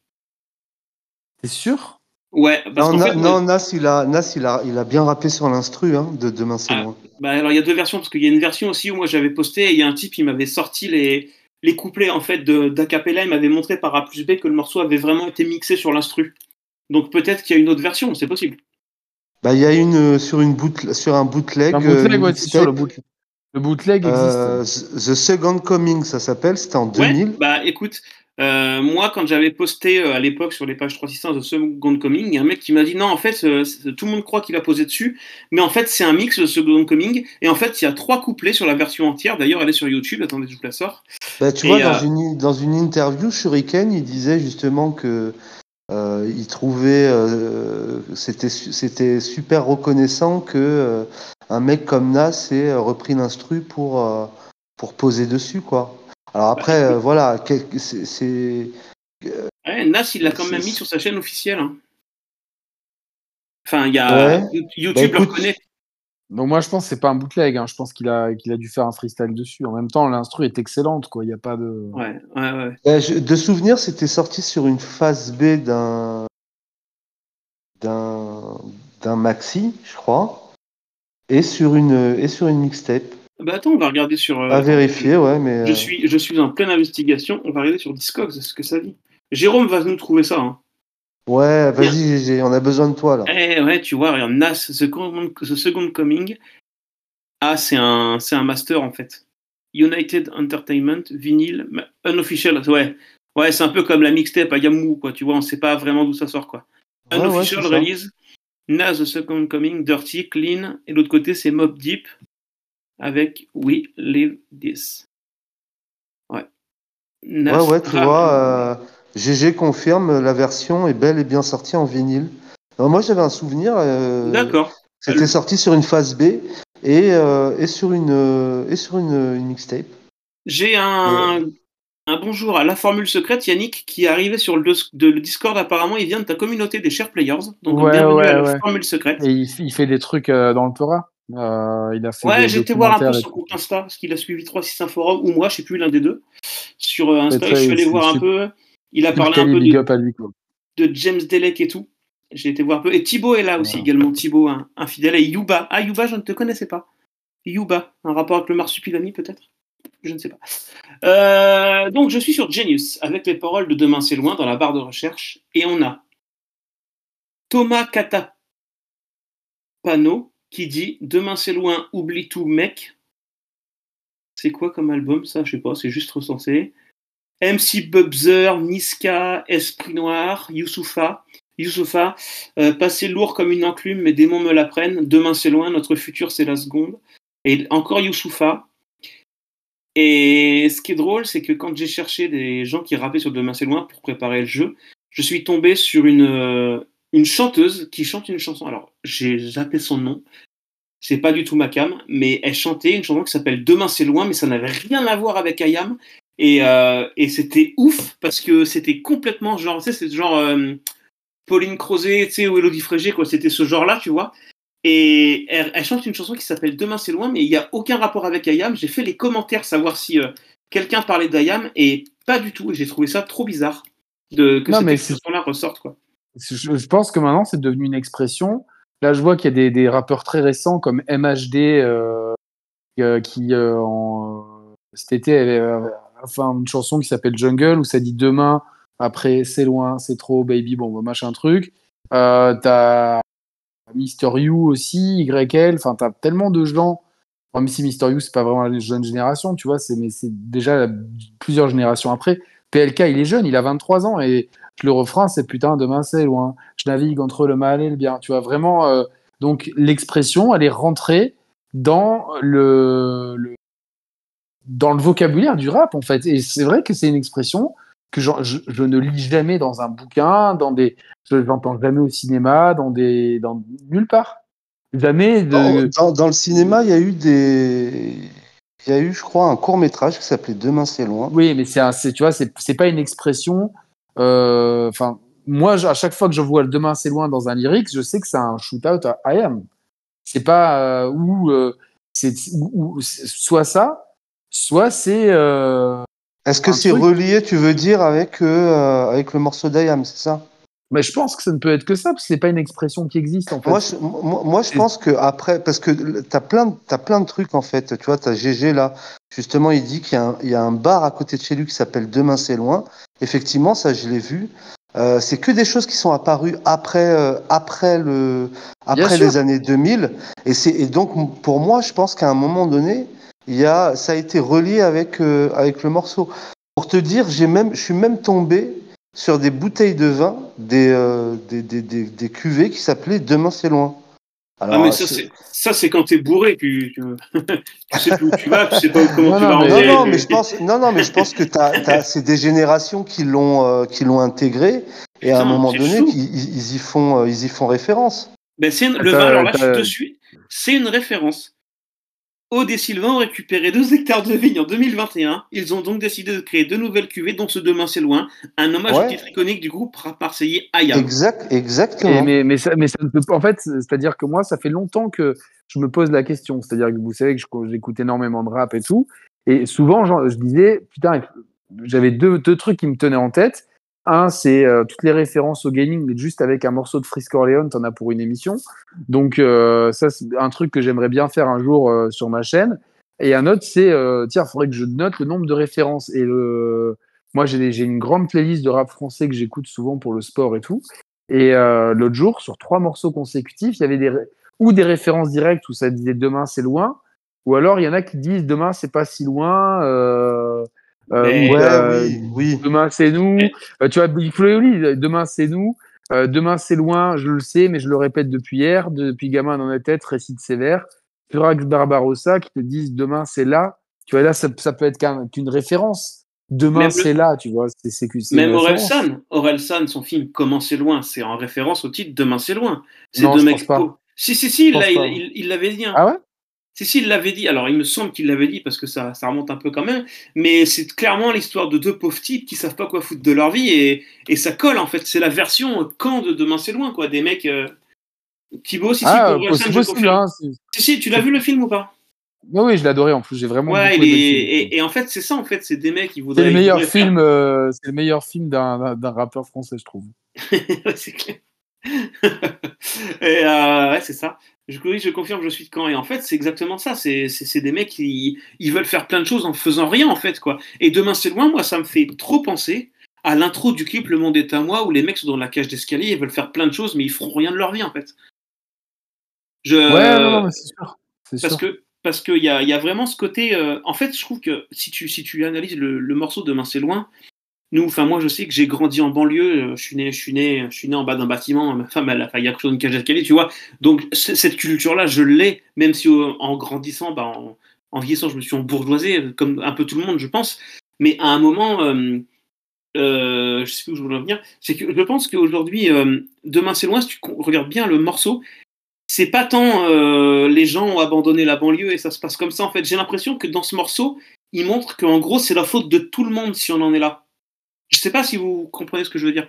T'es sûr? Ouais, parce Non, fait, non, Nas, il a, Nas, il a, il a bien rappé sur l'instru hein, de Demain c'est Ah. Bah, alors il y a deux versions parce qu'il y a une version aussi où moi j'avais posté et il y a un type qui m'avait sorti les, les couplets en fait de d'acapella il m'avait montré par A plus B que le morceau avait vraiment été mixé sur l'instru. Donc peut-être qu'il y a une autre version, c'est possible. Bah, il y a une euh, sur une boot, sur un bootleg. Un euh, ouais, c'est sûr, le. Le bootleg existe. euh, The Second Coming, ça s'appelle. C'était en Ouais, 2000. bah écoute, euh, moi quand j'avais posté euh, à l'époque sur les pages 365 de Second Coming, il y a un mec qui m'a dit non en fait euh, tout le monde croit qu'il a posé dessus, mais en fait c'est un mix de Second Coming et en fait il y a trois couplets sur la version entière. D'ailleurs elle est sur YouTube. Attendez je vous la sors. Bah, tu Et, vois, dans, une, dans une interview, Shuriken, il disait justement que il trouvait c'était c'était super reconnaissant que un mec comme Nas ait repris l'instru pour pour poser dessus quoi. Alors après Bah, euh, voilà, c'est Ouais, Nas, il l'a quand même mis sur sa chaîne officielle. hein. Enfin, il y a Ouais. YouTube Bah, le reconnaît. Donc moi je pense que c'est pas un bootleg, hein. je pense qu'il a, qu'il a dû faire un freestyle dessus. En même temps, l'instru est excellente, quoi. Il n'y a pas de. Ouais, ouais, ouais. Euh, je- de souvenir, c'était sorti sur une phase B d'un d'un d'un maxi, je crois, et sur une et sur une mixtape. Bah attends, on va regarder sur. euh, À vérifier, ouais, mais Je euh, suis, je suis en pleine investigation. On va regarder sur Discogs ce que ça dit. Jérôme va nous trouver ça. Hein. ouais, vas-y, on a besoin de toi là. Eh ouais, tu vois, regarde, Nas, The Second, The Second Coming. Ah, c'est un, c'est un master en fait. United Entertainment, vinyle, unofficial. Ouais, ouais, c'est un peu comme la mixtape à Yamou, quoi. Tu vois, on sait pas vraiment d'où ça sort, quoi. Ouais, Unofficial release, Nas The Second Coming, Dirty, Clean, et l'autre côté c'est Mob Deep avec We Live This. Ouais. Ouais, ouais, tu vois, euh, GG confirme, la version est belle et bien sortie en vinyle. Alors, moi, j'avais un souvenir. euh, D'accord. C'était sorti sur une phase B et, euh, et sur une euh, et sur une, une mixtape. J'ai un, un bonjour à la formule secrète, Yannick, qui est arrivé sur le, dos- de- le Discord. Apparemment, il vient de ta communauté des chers players. Donc, Ouais, bienvenue ouais, à la ouais. formule secrète. Et il, fait des trucs euh, dans le Torah. Euh, il a fait Ouais, j'ai été voir un peu son compte Insta, parce qu'il a suivi 365 forums, ou moi, je sais plus, l'un des deux. Sur euh, Insta, je suis allé voir un peu. Il a parlé un peu de, lui, James Delec et tout. J'ai été voir un peu. Et Thibaut est là aussi également. Thibaut, un, un fidèle. Et Yuba. Ah, Yuba, je ne te connaissais pas. Yuba, un rapport avec le marsupilami peut-être? Je ne sais pas. Euh, donc, je suis sur Genius avec les paroles de Demain c'est loin dans la barre de recherche. Et on a Thomas Catapano qui dit Demain c'est loin, oublie tout, mec. C'est quoi comme album ça? Je sais pas, c'est juste recensé. MC Bubzer, Niska, Esprit Noir, Youssoufa. Youssoufa, euh, passé lourd comme une enclume, mes démons me l'apprennent. Demain c'est loin, notre futur c'est la seconde. Et encore Youssoufa. Et ce qui est drôle, c'est que quand j'ai cherché des gens qui rappaient sur Demain c'est loin pour préparer le jeu, je suis tombé sur une, euh, une chanteuse qui chante une chanson. Alors, j'ai zappé son nom. C'est pas du tout ma cam, mais elle chantait une chanson qui s'appelle Demain c'est loin, mais ça n'avait rien à voir avec Ayam. Et, euh, et c'était ouf parce que c'était complètement genre, tu sais, c'est genre euh, Pauline Crozet, tu sais, ou Elodie Frégé, quoi. C'était ce genre-là, tu vois. Et elle, elle chante une chanson qui s'appelle Demain c'est loin, mais il n'y a aucun rapport avec Ayam. J'ai fait les commentaires savoir si euh, quelqu'un parlait d'Ayam et pas du tout. Et j'ai trouvé ça trop bizarre de, que Non, cette expression-là ressorte. Quoi. Je, pense que maintenant, c'est devenu une expression. Là, je vois qu'il y a des, rappeurs très récents comme MHD euh, euh, qui, euh, cet été, avait enfin, une chanson qui s'appelle Jungle où ça dit demain, après, c'est loin, c'est trop, baby, bon, machin truc. T'as Mister You aussi, YL, enfin, t'as tellement de gens. Même si Mister You, c'est pas vraiment la jeune génération, tu vois, mais c'est déjà plusieurs générations après. PLK, il est jeune, il a 23 ans et le refrain, c'est putain, demain c'est loin. Je navigue entre le mal et le bien. Tu vois, vraiment. euh, donc, l'expression, elle est rentrée dans le, le- dans le vocabulaire du rap, en fait. Et c'est vrai que c'est une expression que je, je- je ne lis jamais dans un bouquin, dans des, je l'entends jamais au cinéma, dans des, dans nulle part. Jamais de. Dans, dans- dans le cinéma, il y a eu des. Il y a eu, je crois, un court métrage qui s'appelait Demain c'est loin. Oui, mais c'est, tu vois, c'est pas une expression. Euh, Enfin, moi, à chaque fois que je vois le demain c'est loin dans un lyrics, je sais que c'est un shootout à I am. C'est pas euh, où euh, c'est soit ça, soit c'est. euh, Est-ce que c'est relié, tu veux dire, avec, euh, avec le morceau d'Ayam, c'est ça? Mais je pense que ça ne peut être que ça, parce que c'est pas une expression qui existe en fait. Moi, je, moi, moi, je pense que après, parce que t'as plein, de- t'as plein de trucs en fait. Tu vois, t'as GG là. Justement, il dit qu'il y, a un- il y a un bar à côté de chez lui qui s'appelle Demain c'est loin. Effectivement, ça, je l'ai vu. Euh, c'est que des choses qui sont apparues après, euh, après le, après les années 2000. Et c'est, et donc pour moi, je pense qu'à un moment donné, il y a, ça a été relié avec, euh, avec le morceau. Pour te dire, j'ai même, je suis même tombé sur des bouteilles de vin, des, euh, des, des, des, des cuvées qui s'appelaient Demain c'est loin. Ah, mais ça, c'est- ça, c'est quand t'es bourré. Tu, tu, tu sais plus où tu vas, tu sais pas comment Non, tu non, vas mais- non, rentrer. non, mais je pense, non, non, mais je pense que t'as, t'as, c'est des générations qui l'ont, euh, qui l'ont intégré, et à un moment donné, ils, ils y font, euh, ils y font référence. Ben, c'est une- le vin, alors là, je te suis. C'est une référence. Aude et Sylvain ont récupéré 2 hectares de vignes en 2021. Ils ont donc décidé de créer deux nouvelles cuvées, dont ce Demain c'est loin, un hommage Ouais. au titre iconique du groupe marseillais Ayam. Exact, Et exactement. mais, mais, ça, mais ça ne peut pas. En fait, c'est-à-dire que moi, ça fait longtemps que je me pose la question. C'est-à-dire que vous savez que je- j'écoute énormément de rap et tout. Et souvent, genre, je disais, putain, j'avais deux, deux trucs qui me tenaient en tête. Un, c'est euh, toutes les références au gaming, mais juste avec un morceau de Frisk Orleans, t'en as pour une émission. Donc, euh, ça, c'est un truc que j'aimerais bien faire un jour euh, sur ma chaîne. Et un autre, c'est, tiens, il faudrait que je note le nombre de références. Et moi, j'ai une grande playlist de rap français que j'écoute souvent pour le sport et tout. Et l'autre jour, sur trois morceaux consécutifs, il y avait des ou des références directes où ça disait demain c'est loin, ou alors il y en a qui disent demain c'est pas si loin, euh, euh, Mais- ou, Ouais, euh, oui, oui. demain c'est nous. Euh, tu vois, Big Flo et Oli, demain c'est nous. Euh, demain c'est loin, je le sais, mais je le répète depuis hier, depuis gamin dans ma tête, récite sévère. Furax Barbarossa qui te disent demain c'est là. Tu vois, là ça, ça peut être qu'un- qu'une référence. Demain c'est là, tu vois. C'est c'est c'est Même une Aurel référence. San, Aurel San, son film Comment c'est loin, c'est en référence au titre Demain c'est loin. C'est Non, deux je mecs pense pas. pro- Si, si, si, l'a- il il- il l'avait dit. hein. Ah ouais? Si, si, il l'avait dit. Alors, il me semble qu'il l'avait dit parce que ça, ça remonte un peu quand même. Mais c'est clairement l'histoire de deux pauvres types qui savent pas quoi foutre de leur vie et, et ça colle en fait. C'est la version quand de Demain c'est loin, quoi. Des mecs. euh, Thibaut, si, Ah, possible, hein, c'est- Si, si, tu l'as vu le film ou pas? Oui, oui, je adoré en plus. J'ai vraiment. Ouais, le film. et, et en fait, c'est ça, en fait, c'est des mecs qui C'est voudraient. le ils meilleur film. euh, c'est le meilleur film d'un d'un- rappeur français, je trouve. C'est clair. et euh, ouais, c'est ça. Je, oui, je confirme, je suis de Caen. Et en fait, c'est exactement ça. C'est des mecs qui ils veulent faire plein de choses en faisant rien, en fait. quoi. Et demain, c'est loin, moi, ça me fait trop penser à l'intro du clip Le Monde est à moi, où les mecs sont dans la cage d'escalier, ils veulent faire plein de choses, mais ils feront rien de leur vie, en fait. Je, Ouais, non, non, mais c'est sûr. Parce sûr. que parce qu'il y a, il y a vraiment ce côté. euh, en fait, je trouve que si tu, si tu analyses le, le morceau Demain c'est loin, moi je sais que j'ai grandi en banlieue, euh, je suis né, je suis né, je suis né en bas d'un bâtiment, ma femme elle a failli accrocher une cage d'escalier, tu vois. Donc cette culture-là, je l'ai, même si euh, en grandissant, bah, en, vieillissant, je me suis embourgeoisé, euh, comme un peu tout le monde, je pense. Mais à un moment, euh, euh, je sais plus où je voulais en venir, c'est que je pense qu'aujourd'hui, Demain c'est loin, si tu regardes bien le morceau, c'est pas tant les gens ont abandonné la banlieue et ça se passe comme ça en fait. J'ai l'impression que dans ce morceau, il montre qu'en gros c'est la faute de tout le monde si on en est là. Je sais pas si vous comprenez ce que je veux dire.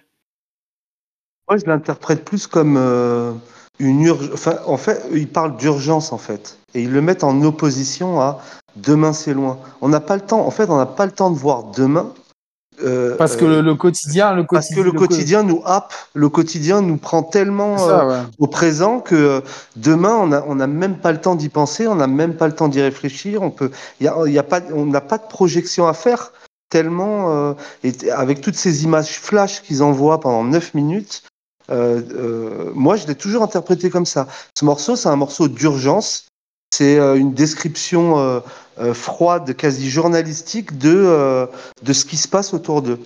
Moi, je l'interprète plus comme, euh, une urgence. Enfin, en fait, ils parlent d'urgence en fait, et ils le mettent en opposition à demain c'est loin. On n'a pas le temps. En fait, on n'a pas le temps de voir demain. euh, Parce que euh, le, le quotidien, le parce que le quotidien nous happe, le quotidien nous prend tellement euh, ouais. au présent que demain on n'a on a même pas le temps d'y penser, on n'a même pas le temps d'y réfléchir. On peut, a, y a pas, on n'a pas de projection à faire tellement euh, avec toutes ces images flash qu'ils envoient pendant 9 minutes. euh, euh, moi, je l'ai toujours interprété comme ça. Ce morceau, c'est un morceau d'urgence. C'est une description froide, quasi journalistique de de ce qui se passe autour d'eux.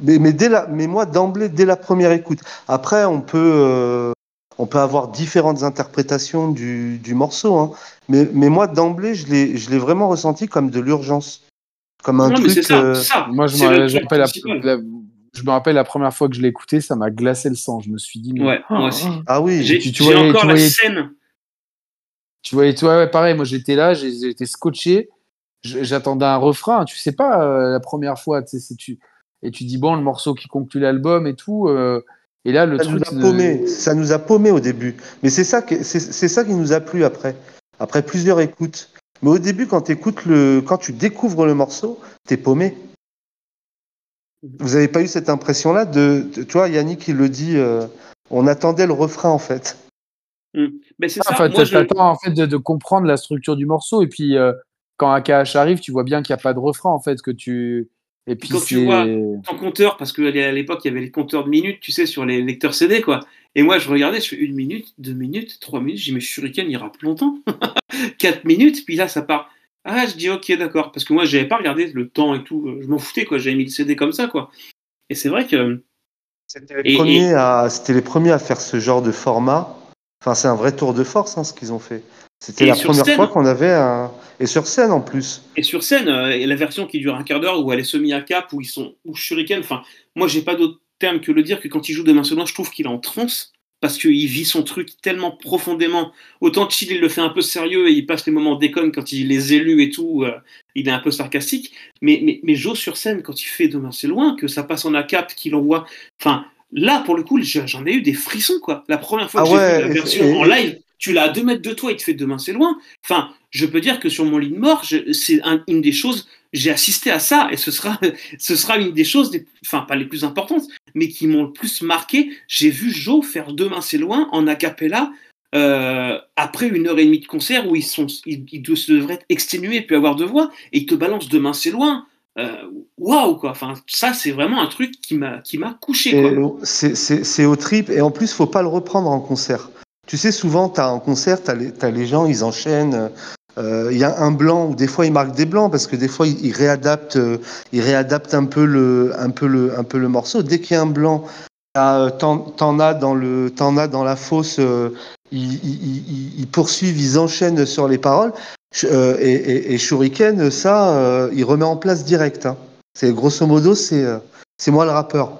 Mais, mais, dès la, mais moi, d'emblée, dès la première écoute. Après, on peut, on peut avoir différentes interprétations du, du morceau. Hein. Mais, mais moi, d'emblée, je l'ai vraiment ressenti comme de l'urgence. Comme un Non, mais c'est truc. ça, euh, c'est ça. Moi, je me, rappelle la, principal. la- je me rappelle la première fois que je l'ai écouté, ça m'a glacé le sang. Je me suis dit, mais Ouais, moi aussi. Ah oui. J'ai voyais- encore tu la voyais- scène. Tu vois, et toi, ouais, pareil, moi j'étais là, j'ai- j'étais scotché, j'attendais un refrain, tu sais pas euh, la première fois, tu sais, c'est tu et tu dis bon le morceau qui conclut l'album et tout, euh, et là le Ça nous truc, a paumé. Ça nous a paumé au début. Mais c'est ça, que- c'est ça qui nous a plu après. Après plusieurs écoutes. Mais au début, quand, écoutes le, quand tu découvres le morceau, t'es paumé. Vous avez pas eu cette impression-là de, de- Tu vois, Yannick, il le dit, euh, on attendait le refrain en fait. Mais c'est ça. enfin, je- t'attends en fait de, de comprendre la structure du morceau et puis euh, quand AKH arrive, tu vois bien qu'il n'y a pas de refrain en fait que tu et puis Quand tu c'est vois- ton compteur, parce qu'à l'époque, il y avait les compteurs de minutes, tu sais, sur les lecteurs CD, quoi. Et moi, je regardais, je fais une minute, deux minutes, trois minutes, je dis, mais Shuriken, il rappe longtemps. Quatre minutes, puis là, ça part. Ah, je dis, ok, d'accord. Parce que moi, j'avais pas regardé le temps et tout, je m'en foutais, quoi. J'avais mis le CD comme ça, quoi. Et c'est vrai que. C'était les, Et- premiers à- c'était les premiers à faire ce genre de format. Enfin, c'est un vrai tour de force hein, ce qu'ils ont fait. C'était la première scène. fois qu'on avait un. Et sur scène en plus. Et sur scène, euh, et la version qui dure un quart d'heure où elle est semi à cap, où ils sont, où Shuriken, enfin, moi j'ai pas d'autre terme que le dire que quand il joue Demain Selon, je trouve qu'il est en transe parce qu'il vit son truc tellement profondément. Autant Chill, il le fait un peu sérieux et il passe les moments déconne quand il les élus et tout, euh, il est un peu sarcastique. Mais, mais, mais Joe sur scène, quand il fait Demain c'est loin, que ça passe en a cap, qu'il envoie. Enfin, là pour le coup, j'en ai eu des frissons quoi. La première fois que Ah j'ai ouais, vu la et- version et- en live, tu l'as à deux mètres de toi, il te fait Demain c'est loin. Enfin, je peux dire que sur mon lit de mort, c'est un- une des choses, j'ai assisté à ça, et ce sera, ce sera une des choses, des- enfin pas les plus importantes, mais qui m'ont le plus marqué. J'ai vu Joe faire Demain c'est loin en a cappella, euh, après une heure et demie de concert où ils, sont, ils, devraient être exténués et puis avoir de voix, et ils te balancent Demain c'est loin. Euh, Waouh quoi, enfin ça c'est vraiment un truc qui m'a qui m'a couché c'est- au trip. Et en plus, faut pas le reprendre en concert. Tu sais, souvent, as, en concert, tu as, les les gens, ils enchaînent. Euh, Il y a un blanc, ou des fois, ils marquent des blancs, parce que des fois, ils réadaptent, euh, ils réadaptent un, peu le, un, peu le, un peu le morceau. Dès qu'il y a un blanc, euh, t'en t'en as, dans le- t'en as dans la fosse, ils, ils- ils- ils poursuivent, ils enchaînent sur les paroles. Euh, et, et, et Shuriken, ça, euh, il remet en place direct. hein. C'est grosso modo, c'est euh, c'est moi le rappeur.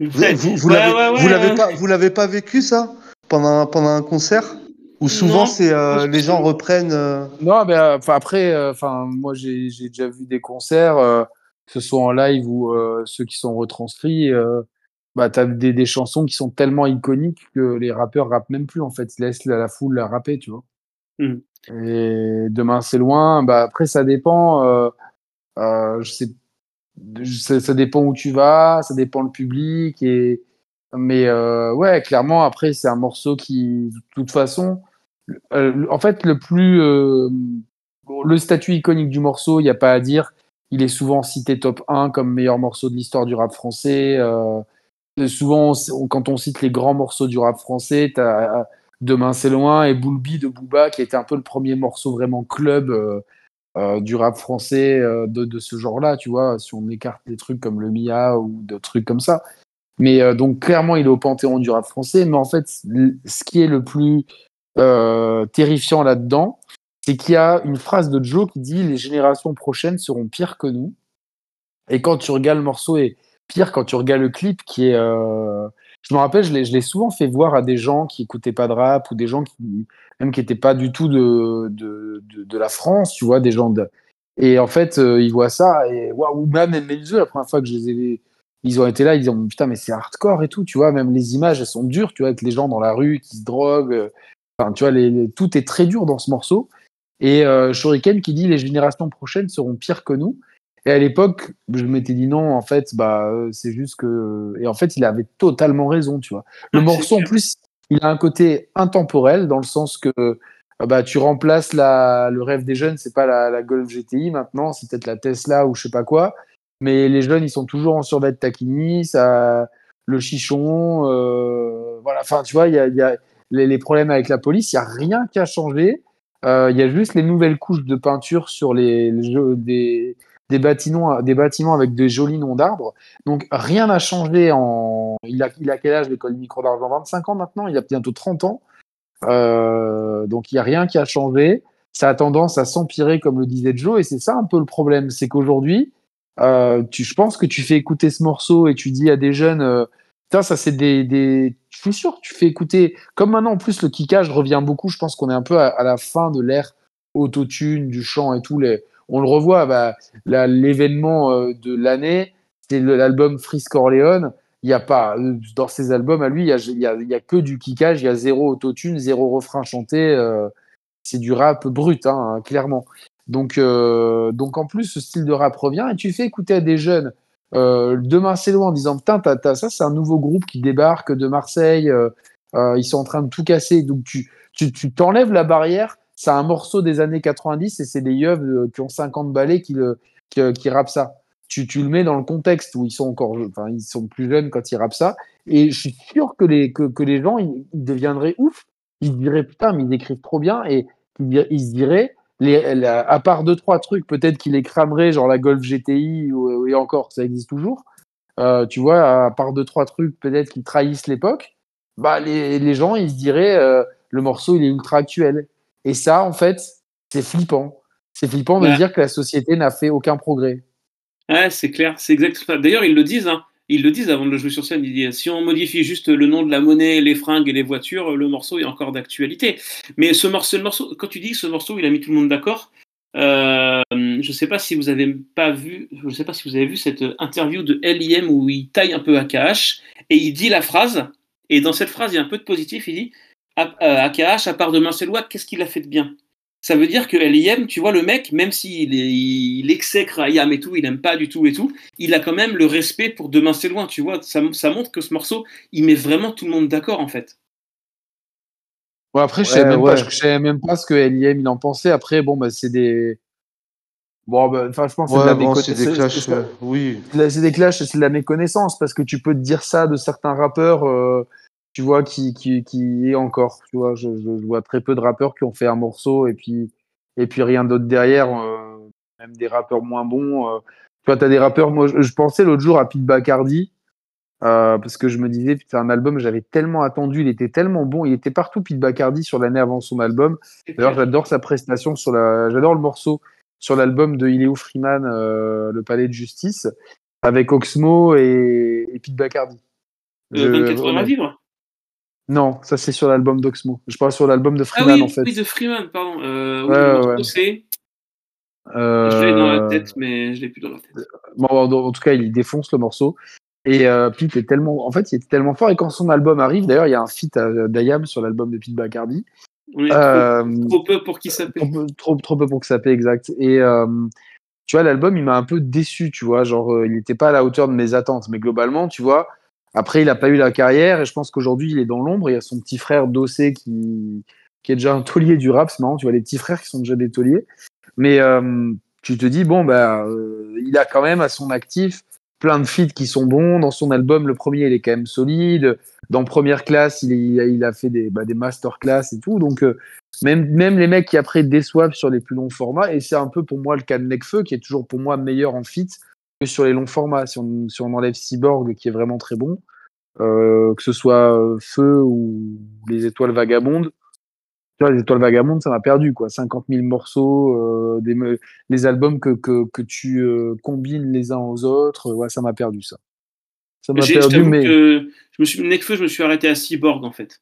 Vous, vous, vous Ouais, l'avez ouais, ouais, vous l'avez ouais. pas, vous l'avez pas vécu ça? Pendant pendant un concert? Où souvent c'est euh, les gens reprennent. euh, Non, mais euh, enfin après, euh, enfin moi j'ai déjà vu des concerts, euh, que ce soit en live ou euh, ceux qui sont retranscrits. Euh, bah t'as des, des chansons qui sont tellement iconiques que les rappeurs rappent même plus en fait, ils laissent la, la foule la rapper, tu vois. Mhm. Et demain c'est loin. Bah après ça dépend. Euh, euh, je sais, ça dépend où tu vas, ça dépend le public et mais euh, ouais clairement après c'est un morceau qui de toute façon euh, en fait le plus euh, le statut iconique du morceau il n'y a pas à dire il est souvent cité top 1 comme meilleur morceau de l'histoire du rap français euh, souvent quand on cite les grands morceaux du rap français t'as Demain c'est loin et Boulby de Booba qui était un peu le premier morceau vraiment club du rap français de, ce genre-là, tu vois, si on écarte des trucs comme le Mia ou de trucs comme ça. Mais donc clairement, il est au panthéon du rap français. Mais en fait, ce qui est le plus euh, terrifiant là-dedans, c'est qu'il y a une phrase de Joe qui dit les générations prochaines seront pires que nous. Et quand tu regardes le morceau et pire quand tu regardes le clip qui est euh, je me rappelle je l'ai souvent fait voir à des gens qui écoutaient pas de rap ou des gens qui même qui étaient pas du tout de de, de, la France tu vois des gens de et en fait euh, ils voient ça et waouh même Menzo la première fois que je les ai ils ont été là, ils disent putain, mais c'est hardcore et tout, tu vois, même les images, elles sont dures, tu vois, avec les gens dans la rue qui se droguent. Euh, Enfin, tu vois, les, les- tout est très dur dans ce morceau. Et euh, Shuriken qui dit les générations prochaines seront pires que nous. Et à l'époque, je m'étais dit non, en fait, bah, euh, c'est juste que. Et en fait, il avait totalement raison, tu vois. Le Ah, morceau, en plus, il a un côté intemporel dans le sens que euh, bah, tu remplaces la, le rêve des jeunes, c'est pas la, la Golf GTI maintenant, c'est peut-être la Tesla ou je sais pas quoi. Mais les jeunes, ils sont toujours en survêt de taquini, ça, le chichon, euh, voilà. Enfin, tu vois, il y a, il y a les, problèmes avec la police, il y a rien qui a changé. Euh, Il y a juste les nouvelles couches de peinture sur les, des, des bâtiments, des bâtiments avec des jolis noms d'arbres. Donc rien n'a changé en. Il a, quel âge l'école micro d'argent? 25 ans maintenant, il a bientôt 30 ans. Euh, donc il n'y a rien qui a changé. Ça a tendance à s'empirer, comme le disait Joe, et c'est ça un peu le problème. C'est qu'aujourd'hui, euh, je pense que tu fais écouter ce morceau et tu dis à des jeunes, putain, ça c'est des, des. Je suis sûr, tu fais écouter. Comme maintenant, en plus, le kickage revient beaucoup. Je pense qu'on est un peu à, la fin de l'ère autotune, du chant et tout. On le revoit, bah, l'événement euh, de l'année, c'est l'album Frisk Corleone. Il y a pas, euh, dans ces albums à lui, il y a, que du kickage, il y a zéro autotune, zéro refrain chanté. euh, c'est du rap brut, hein, clairement. Donc, donc en plus, ce style de rap revient et tu fais écouter à des jeunes. Euh, demain c'est loin en disant putain t'as, t'as- ça c'est un nouveau groupe qui débarque de Marseille euh, euh, ils sont en train de tout casser. Donc tu tu, tu t'enlèves la barrière. C'est un morceau des années 90 et c'est des yeux qui ont 50 balais qui, le, qui, euh, qui rappent ça. Tu, tu le mets dans le contexte où ils sont encore enfin ils sont plus jeunes quand ils rappent ça. Et je suis sûr que les que, que les gens ils, deviendraient ouf. Ils diraient putain mais ils écrivent trop bien et ils se diraient les, la- à part deux trois trucs peut-être qu'ils les crameraient genre la Golf GTI ou, et encore ça existe toujours. Euh, tu vois à part deux trois trucs peut-être qui trahissent l'époque bah les, les gens ils se diraient euh, le morceau il est ultra actuel. Et ça en fait c'est flippant. C'est flippant de dire que la société n'a fait aucun progrès. Ouais, c'est clair, c'est exactement ça. D'ailleurs, ils le disent, hein. Ils le disent avant de le jouer sur scène. Ils disent si on modifie juste le nom de la monnaie, les fringues et les voitures, le morceau est encore d'actualité. Mais ce morceau, quand tu dis ce morceau, il a mis tout le monde d'accord. Euh, je sais pas si vous pas vu, je sais pas si vous avez vu cette interview de LIM où il taille un peu AKH et il dit la phrase. Et dans cette phrase, il y a un peu de positif. Il dit A- euh, AKH, à part de Marcelois, qu'est-ce qu'il a fait de bien? Ça veut dire que LIM, tu vois, le mec, même s'il il exècre IAM et tout, il aime pas du tout et tout, il a quand même le respect pour Demain c'est loin, tu vois. Ça, ça montre que ce morceau, il met vraiment tout le monde d'accord en fait. bon après je savais même pas ouais. savais même pas ce que LIM il en pensait après bon bah c'est des bon bah enfin je pense que c'est Ouais, bon, des clashs. c'est- euh, oui. C'est des clashs, c'est de la méconnaissance parce que tu peux te dire ça de certains rappeurs, euh, tu vois, qui, qui, qui et encore, tu vois, je, je, je vois très peu de rappeurs qui ont fait un morceau et puis et puis rien d'autre derrière, euh, même des rappeurs moins bons. euh. tu vois, t'as des rappeurs. Moi, je, je pensais l'autre jour à Pete Bacardi euh, parce que je me disais, putain, un album, j'avais tellement attendu, il était tellement bon, il était partout Pete Bacardi sur l'année avant son album. D'ailleurs, j'adore sa prestation sur la, j'adore le morceau sur l'album de Iléo Freeman, euh, Le Palais de Justice, avec Oxmo et, et Pete Bacardi. Je- Euh, 24 heures à honnête- vivre. Non, ça c'est sur l'album d'Oxmo. Je parle sur l'album de Ah Freeman oui, en fait. oui, de Freeman, pardon. Euh, Ouais, ouais, ouais. c'est. Euh, Je l'ai dans la tête, mais je l'ai plus dans la tête. Bon, en, tout cas, il défonce le morceau. Et euh, Pete est tellement, en fait, il était tellement fort. Et quand son album arrive, d'ailleurs, il y a un feat à d'Ayam sur l'album de Pete Bacardi. Euh, trop, trop peu pour qui s'appelle. trop, peu- trop, trop peu pour que ça paie exact. Et euh, tu vois, l'album, il m'a un peu déçu, tu vois. Genre, euh, il n'était pas à la hauteur de mes attentes. Mais globalement, tu vois, après, il n'a pas eu la carrière. Et je pense qu'aujourd'hui, il est dans l'ombre. Il y a son petit frère Dossé qui, qui est déjà un taulier du rap. C'est marrant, tu vois, les petits frères qui sont déjà des tauliers. Mais euh, tu te dis, bon, bah, euh, il a quand même à son actif plein de feats qui sont bons. Dans son album, le premier, il est quand même solide. Dans Première Classe, il, il a fait des, bah, des masterclass et tout. Donc, euh, même, même les mecs qui après déçoivent sur les plus longs formats, et c'est un peu pour moi le cas de Nekfeu, qui est toujours pour moi meilleur en fit que sur les longs formats. Si on, si on enlève Cyborg, qui est vraiment très bon, euh, que ce soit euh, Feu ou les Étoiles Vagabondes, les Étoiles Vagabondes, ça m'a perdu, quoi. 50 000 morceaux, euh, des, les albums que, que, que tu euh, combines les uns aux autres, ouais, ça m'a perdu, ça. Ça m'a Je perdu, mais que je me suis, Nekfeu, je me suis arrêté à Cyborg en fait.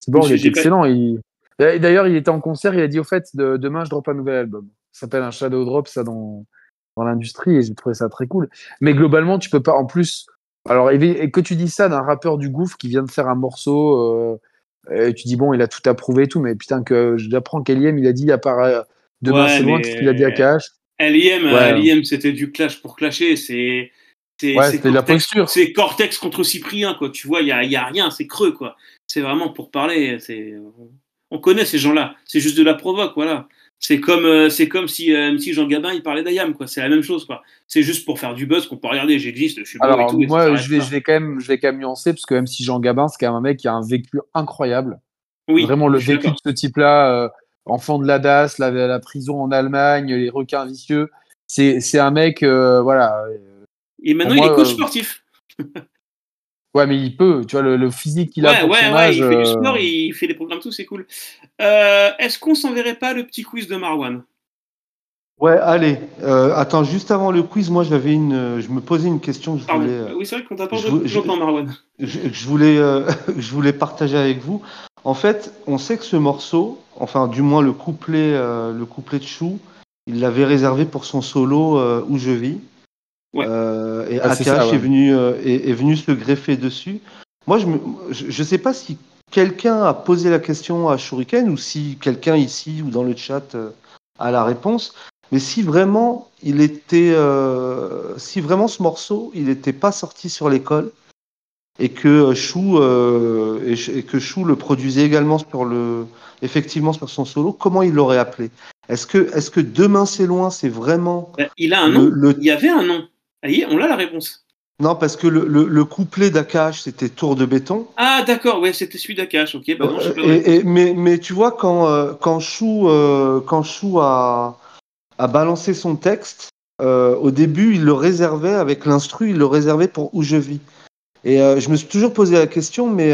Cyborg j'ai pas- excellent. Il... D'ailleurs, il était en concert, il a dit au fait, de, demain, je drop un nouvel album. Ça s'appelle un Shadow Drop, ça, dans, dans l'industrie et j'ai trouvé ça très cool. Mais globalement, tu peux pas, en plus, alors, et que tu dis ça d'un rappeur du gouffre qui vient de faire un morceau, euh, et tu dis bon, il a tout approuvé et tout, mais putain, que j'apprends qu'Eliem, il a dit à part euh, demain Ouais, c'est loin, qu'est-ce qu'il a dit à Ouais. L.I.M., c'était du clash pour clasher. C'est. c'est- Ouais, Cortex- posture. C'est Cortex contre Cyprien, quoi. Tu vois, il y a, y a rien, c'est creux, quoi. C'est vraiment pour parler. C'est. On connaît ces gens-là. C'est juste de la provoque, voilà. C'est comme, euh, c'est comme si euh, MC Jean Gabin il parlait d'Ayam, quoi. C'est la même chose, quoi. C'est juste pour faire du buzz qu'on peut regarder. J'existe, je suis et Alors, tout. moi, je vais, je vais quand même, je vais quand même nuancer parce que même si Jean Gabin, c'est quand même un mec qui a un vécu incroyable. Oui, Vraiment, le vécu de ce type-là, euh, enfant de la DAS, la, la prison en Allemagne, les requins vicieux, c'est, un mec, euh, voilà. Et maintenant, il est coach sportif. Ouais, mais il peut, tu vois, le, le physique qu'il a Ouais, pour ouais, son ouais, âge. il fait du euh, sport, il fait des programmes, tout, c'est cool. Euh, Est-ce qu'on s'enverrait pas le petit quiz de Marwan? Ouais, allez. Euh, attends, juste avant le quiz, moi j'avais une, je me posais une question que je Pardon. voulais, euh, Oui, c'est vrai qu'on t'a pas longtemps, Marwan. je, je voulais, euh, je voulais partager avec vous. En fait, on sait que ce morceau, enfin du moins le couplet, euh, le couplet de Chou, il l'avait réservé pour son solo euh, où je vis. Ouais. Euh, et Ah, ça, ouais. est venu, euh, est, est venu se greffer dessus. Moi, je, je sais pas si quelqu'un a posé la question à Shuriken ou si quelqu'un ici ou dans le chat euh, a la réponse. Mais si vraiment il était, euh, si vraiment ce morceau, il n'était pas sorti sur l'école et que Chou euh, et, et que Chou le produisait également sur le, effectivement sur son solo, comment il l'aurait appelé? Est-ce que, est-ce que demain c'est loin, c'est vraiment Bah, Il a un le, nom. le- Il y avait un nom. On a la réponse. non parce que le, le, le couplet d'Akash c'était Tour de béton. Ah, d'accord, ouais, c'était celui d'Akash. Ok, bah non, je sais pas. Euh, et, et- mais, mais tu vois, quand, euh, quand Chou, euh, quand Chou a, a balancé son texte, euh, au début, il le réservait avec l'instru, il le réservait pour où je vis. Et je me suis toujours posé la question, mais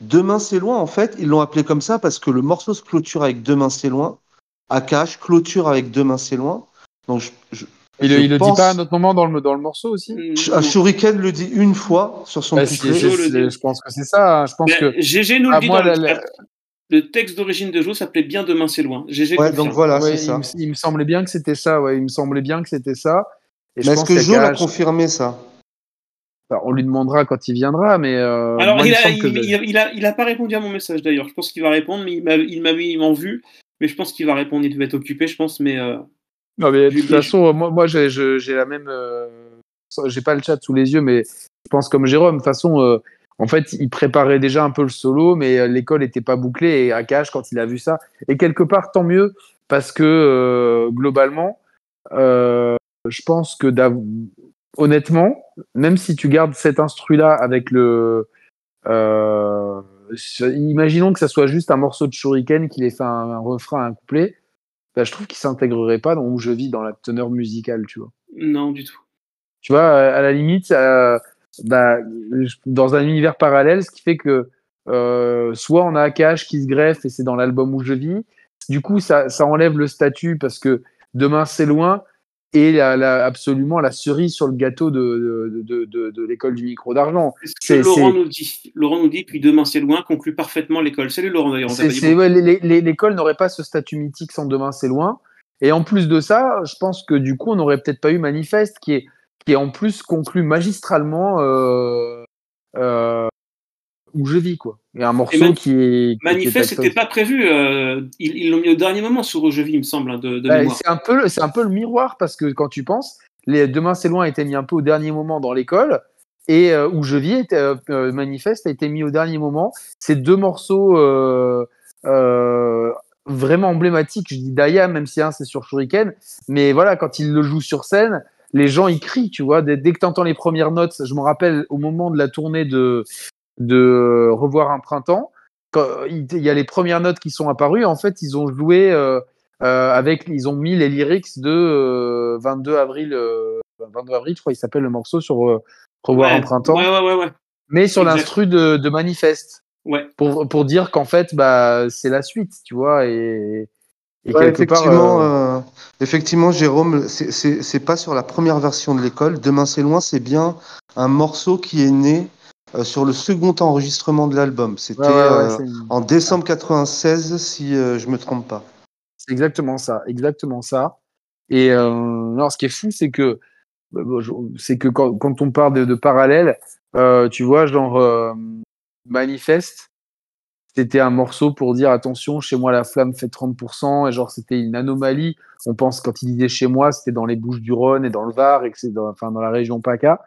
Demain c'est loin, en fait, ils l'ont appelé comme ça parce que le morceau se clôture avec Demain c'est loin. Akash clôture avec Demain c'est loin. Donc je, je- Il, il le dit pas à un autre moment dans le, dans le morceau aussi Mm, Ah, non. Shuriken le dit une fois sur son Bah, couplet. le. Je pense que c'est ça. hein. Je pense Bah, que. GG nous le Ah, dit moi, dans le la- chat. Le texte d'origine de Jo s'appelait bien Demain c'est loin. GG Ouais, donc voilà, Ouais, c'est il, ça. me, il me semblait bien que c'était ça. Ouais, il me semblait bien que c'était ça. Et je Mais est-ce pense que qu'il y a Jo l'a confirmé ça? Enfin, on lui demandera quand il viendra, mais. euh, Alors, moi, il, a, que- il, il a, il a- il pas répondu à mon message d'ailleurs. Je pense qu'il va répondre, mais il m'a il m'a mis en vue. Mais je pense qu'il va répondre. Il devait être occupé, je pense. Mais euh, Non, mais de toute façon, moi, moi j'ai la même. euh, J'ai pas le chat sous les yeux, mais je pense comme Jérôme. De toute façon, euh, en fait, il préparait déjà un peu le solo, mais euh, l'école n'était pas bouclée. Et Akash, quand il a vu ça, et quelque part, tant mieux, parce que euh, globalement, je pense que honnêtement, même si tu gardes cet instru-là avec le. imaginons que ça soit juste un morceau de Shuriken qui ait fait un, un refrain, un couplet bah, je trouve qu'il s'intégrerait pas dans où je vis dans la teneur musicale, tu vois. non, du tout. Tu vois, à la limite, euh, bah, dans un univers parallèle, ce qui fait que euh, soit on a Akash qui se greffe et c'est dans l'album où je vis, du coup ça, ça enlève le statut parce que demain c'est loin et la, la- absolument la cerise sur le gâteau de, de, de, l'école du micro d'argent. C'est ce que C'est- Laurent nous dit. Laurent nous dit, puis demain c'est loin, conclut parfaitement l'école. Salut Laurent d'ailleurs. ouais, L'école n'aurait pas ce statut mythique sans demain c'est loin. Et en plus de ça, je pense que du coup, on n'aurait peut-être pas eu Manifeste qui est, qui est en plus conclu magistralement euh, euh, où je vis, quoi. Et un morceau Man- qui est. Manifeste, c'était pas prévu. euh, ils l'ont mis au dernier moment sur Ojevi, il me semble, hein, de, de Bah, c'est un peu, le- c'est un peu le miroir parce que quand tu penses, les Demain c'est loin a été mis un peu au dernier moment dans l'école et euh, où je vis, était, euh, Manifeste a été mis au dernier moment. C'est deux morceaux vraiment emblématiques. Je dis Daya, même si un c'est sur Shuriken, mais voilà, quand il le joue sur scène, les gens ils crient, tu vois. Dès, dès que tu entends les premières notes, je me rappelle au moment de la tournée de, de Revoir un printemps, quand il y a les premières notes qui sont apparues, en fait, ils ont joué. euh, euh, avec, ils ont mis les lyrics de euh, 22 avril, euh, 22 avril, je crois, il s'appelle le morceau sur euh, Revoir Ouais, un printemps, Ouais, ouais, ouais, ouais. mais sur l'instru de, de Manifeste, ouais. pour, pour dire qu'en fait, bah, c'est la suite, tu vois, et, et Ouais, quelque part, effectivement, euh, euh, effectivement, Jérôme, c'est- c'est c'est pas sur la première version de l'école. Demain c'est loin, c'est bien un morceau qui est né euh, sur le second enregistrement de l'album. C'était ouais, ouais, ouais, euh, en décembre 96, si euh, je me trompe pas. C'est exactement ça, exactement ça. Et euh, non, ce qui est fou, c'est que, bah, c'est que quand, quand on parle de, de parallèle, tu vois, genre Manifeste, c'était un morceau pour dire attention, chez moi la flamme fait 30%, et genre c'était une anomalie. On pense quand il disait chez moi, c'était dans les Bouches du Rhône et dans le Var, et que c'est dans, enfin, dans la région PACA.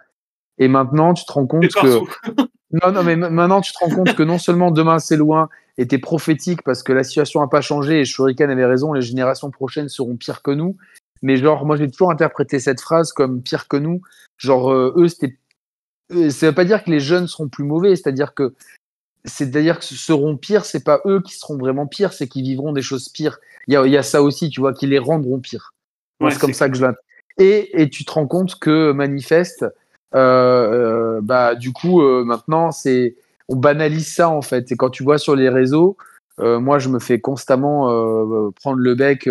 Et maintenant, tu te rends compte que non, non, mais ma- maintenant, tu te rends compte que non seulement demain c'est loin était prophétique parce que la situation n'a pas changé et Shuriken avait raison, les générations prochaines seront pires que nous. Mais genre, moi j'ai toujours interprété cette phrase comme pire que nous. Genre, euh, eux, c'était. euh, Ça veut pas dire que les jeunes seront plus mauvais, c'est-à-dire que. C'est-à-dire que ce seront pires, c'est pas eux qui seront vraiment pires, c'est qu'ils vivront des choses pires. Il y y a ça aussi, tu vois, qui les rendront pires. Ouais, c'est comme ça que je et, et tu te rends compte que Manifeste, euh, euh, bah, du coup, euh, maintenant, c'est on banalise ça en fait. Et quand tu vois sur les réseaux, moi, je me fais constamment prendre le bec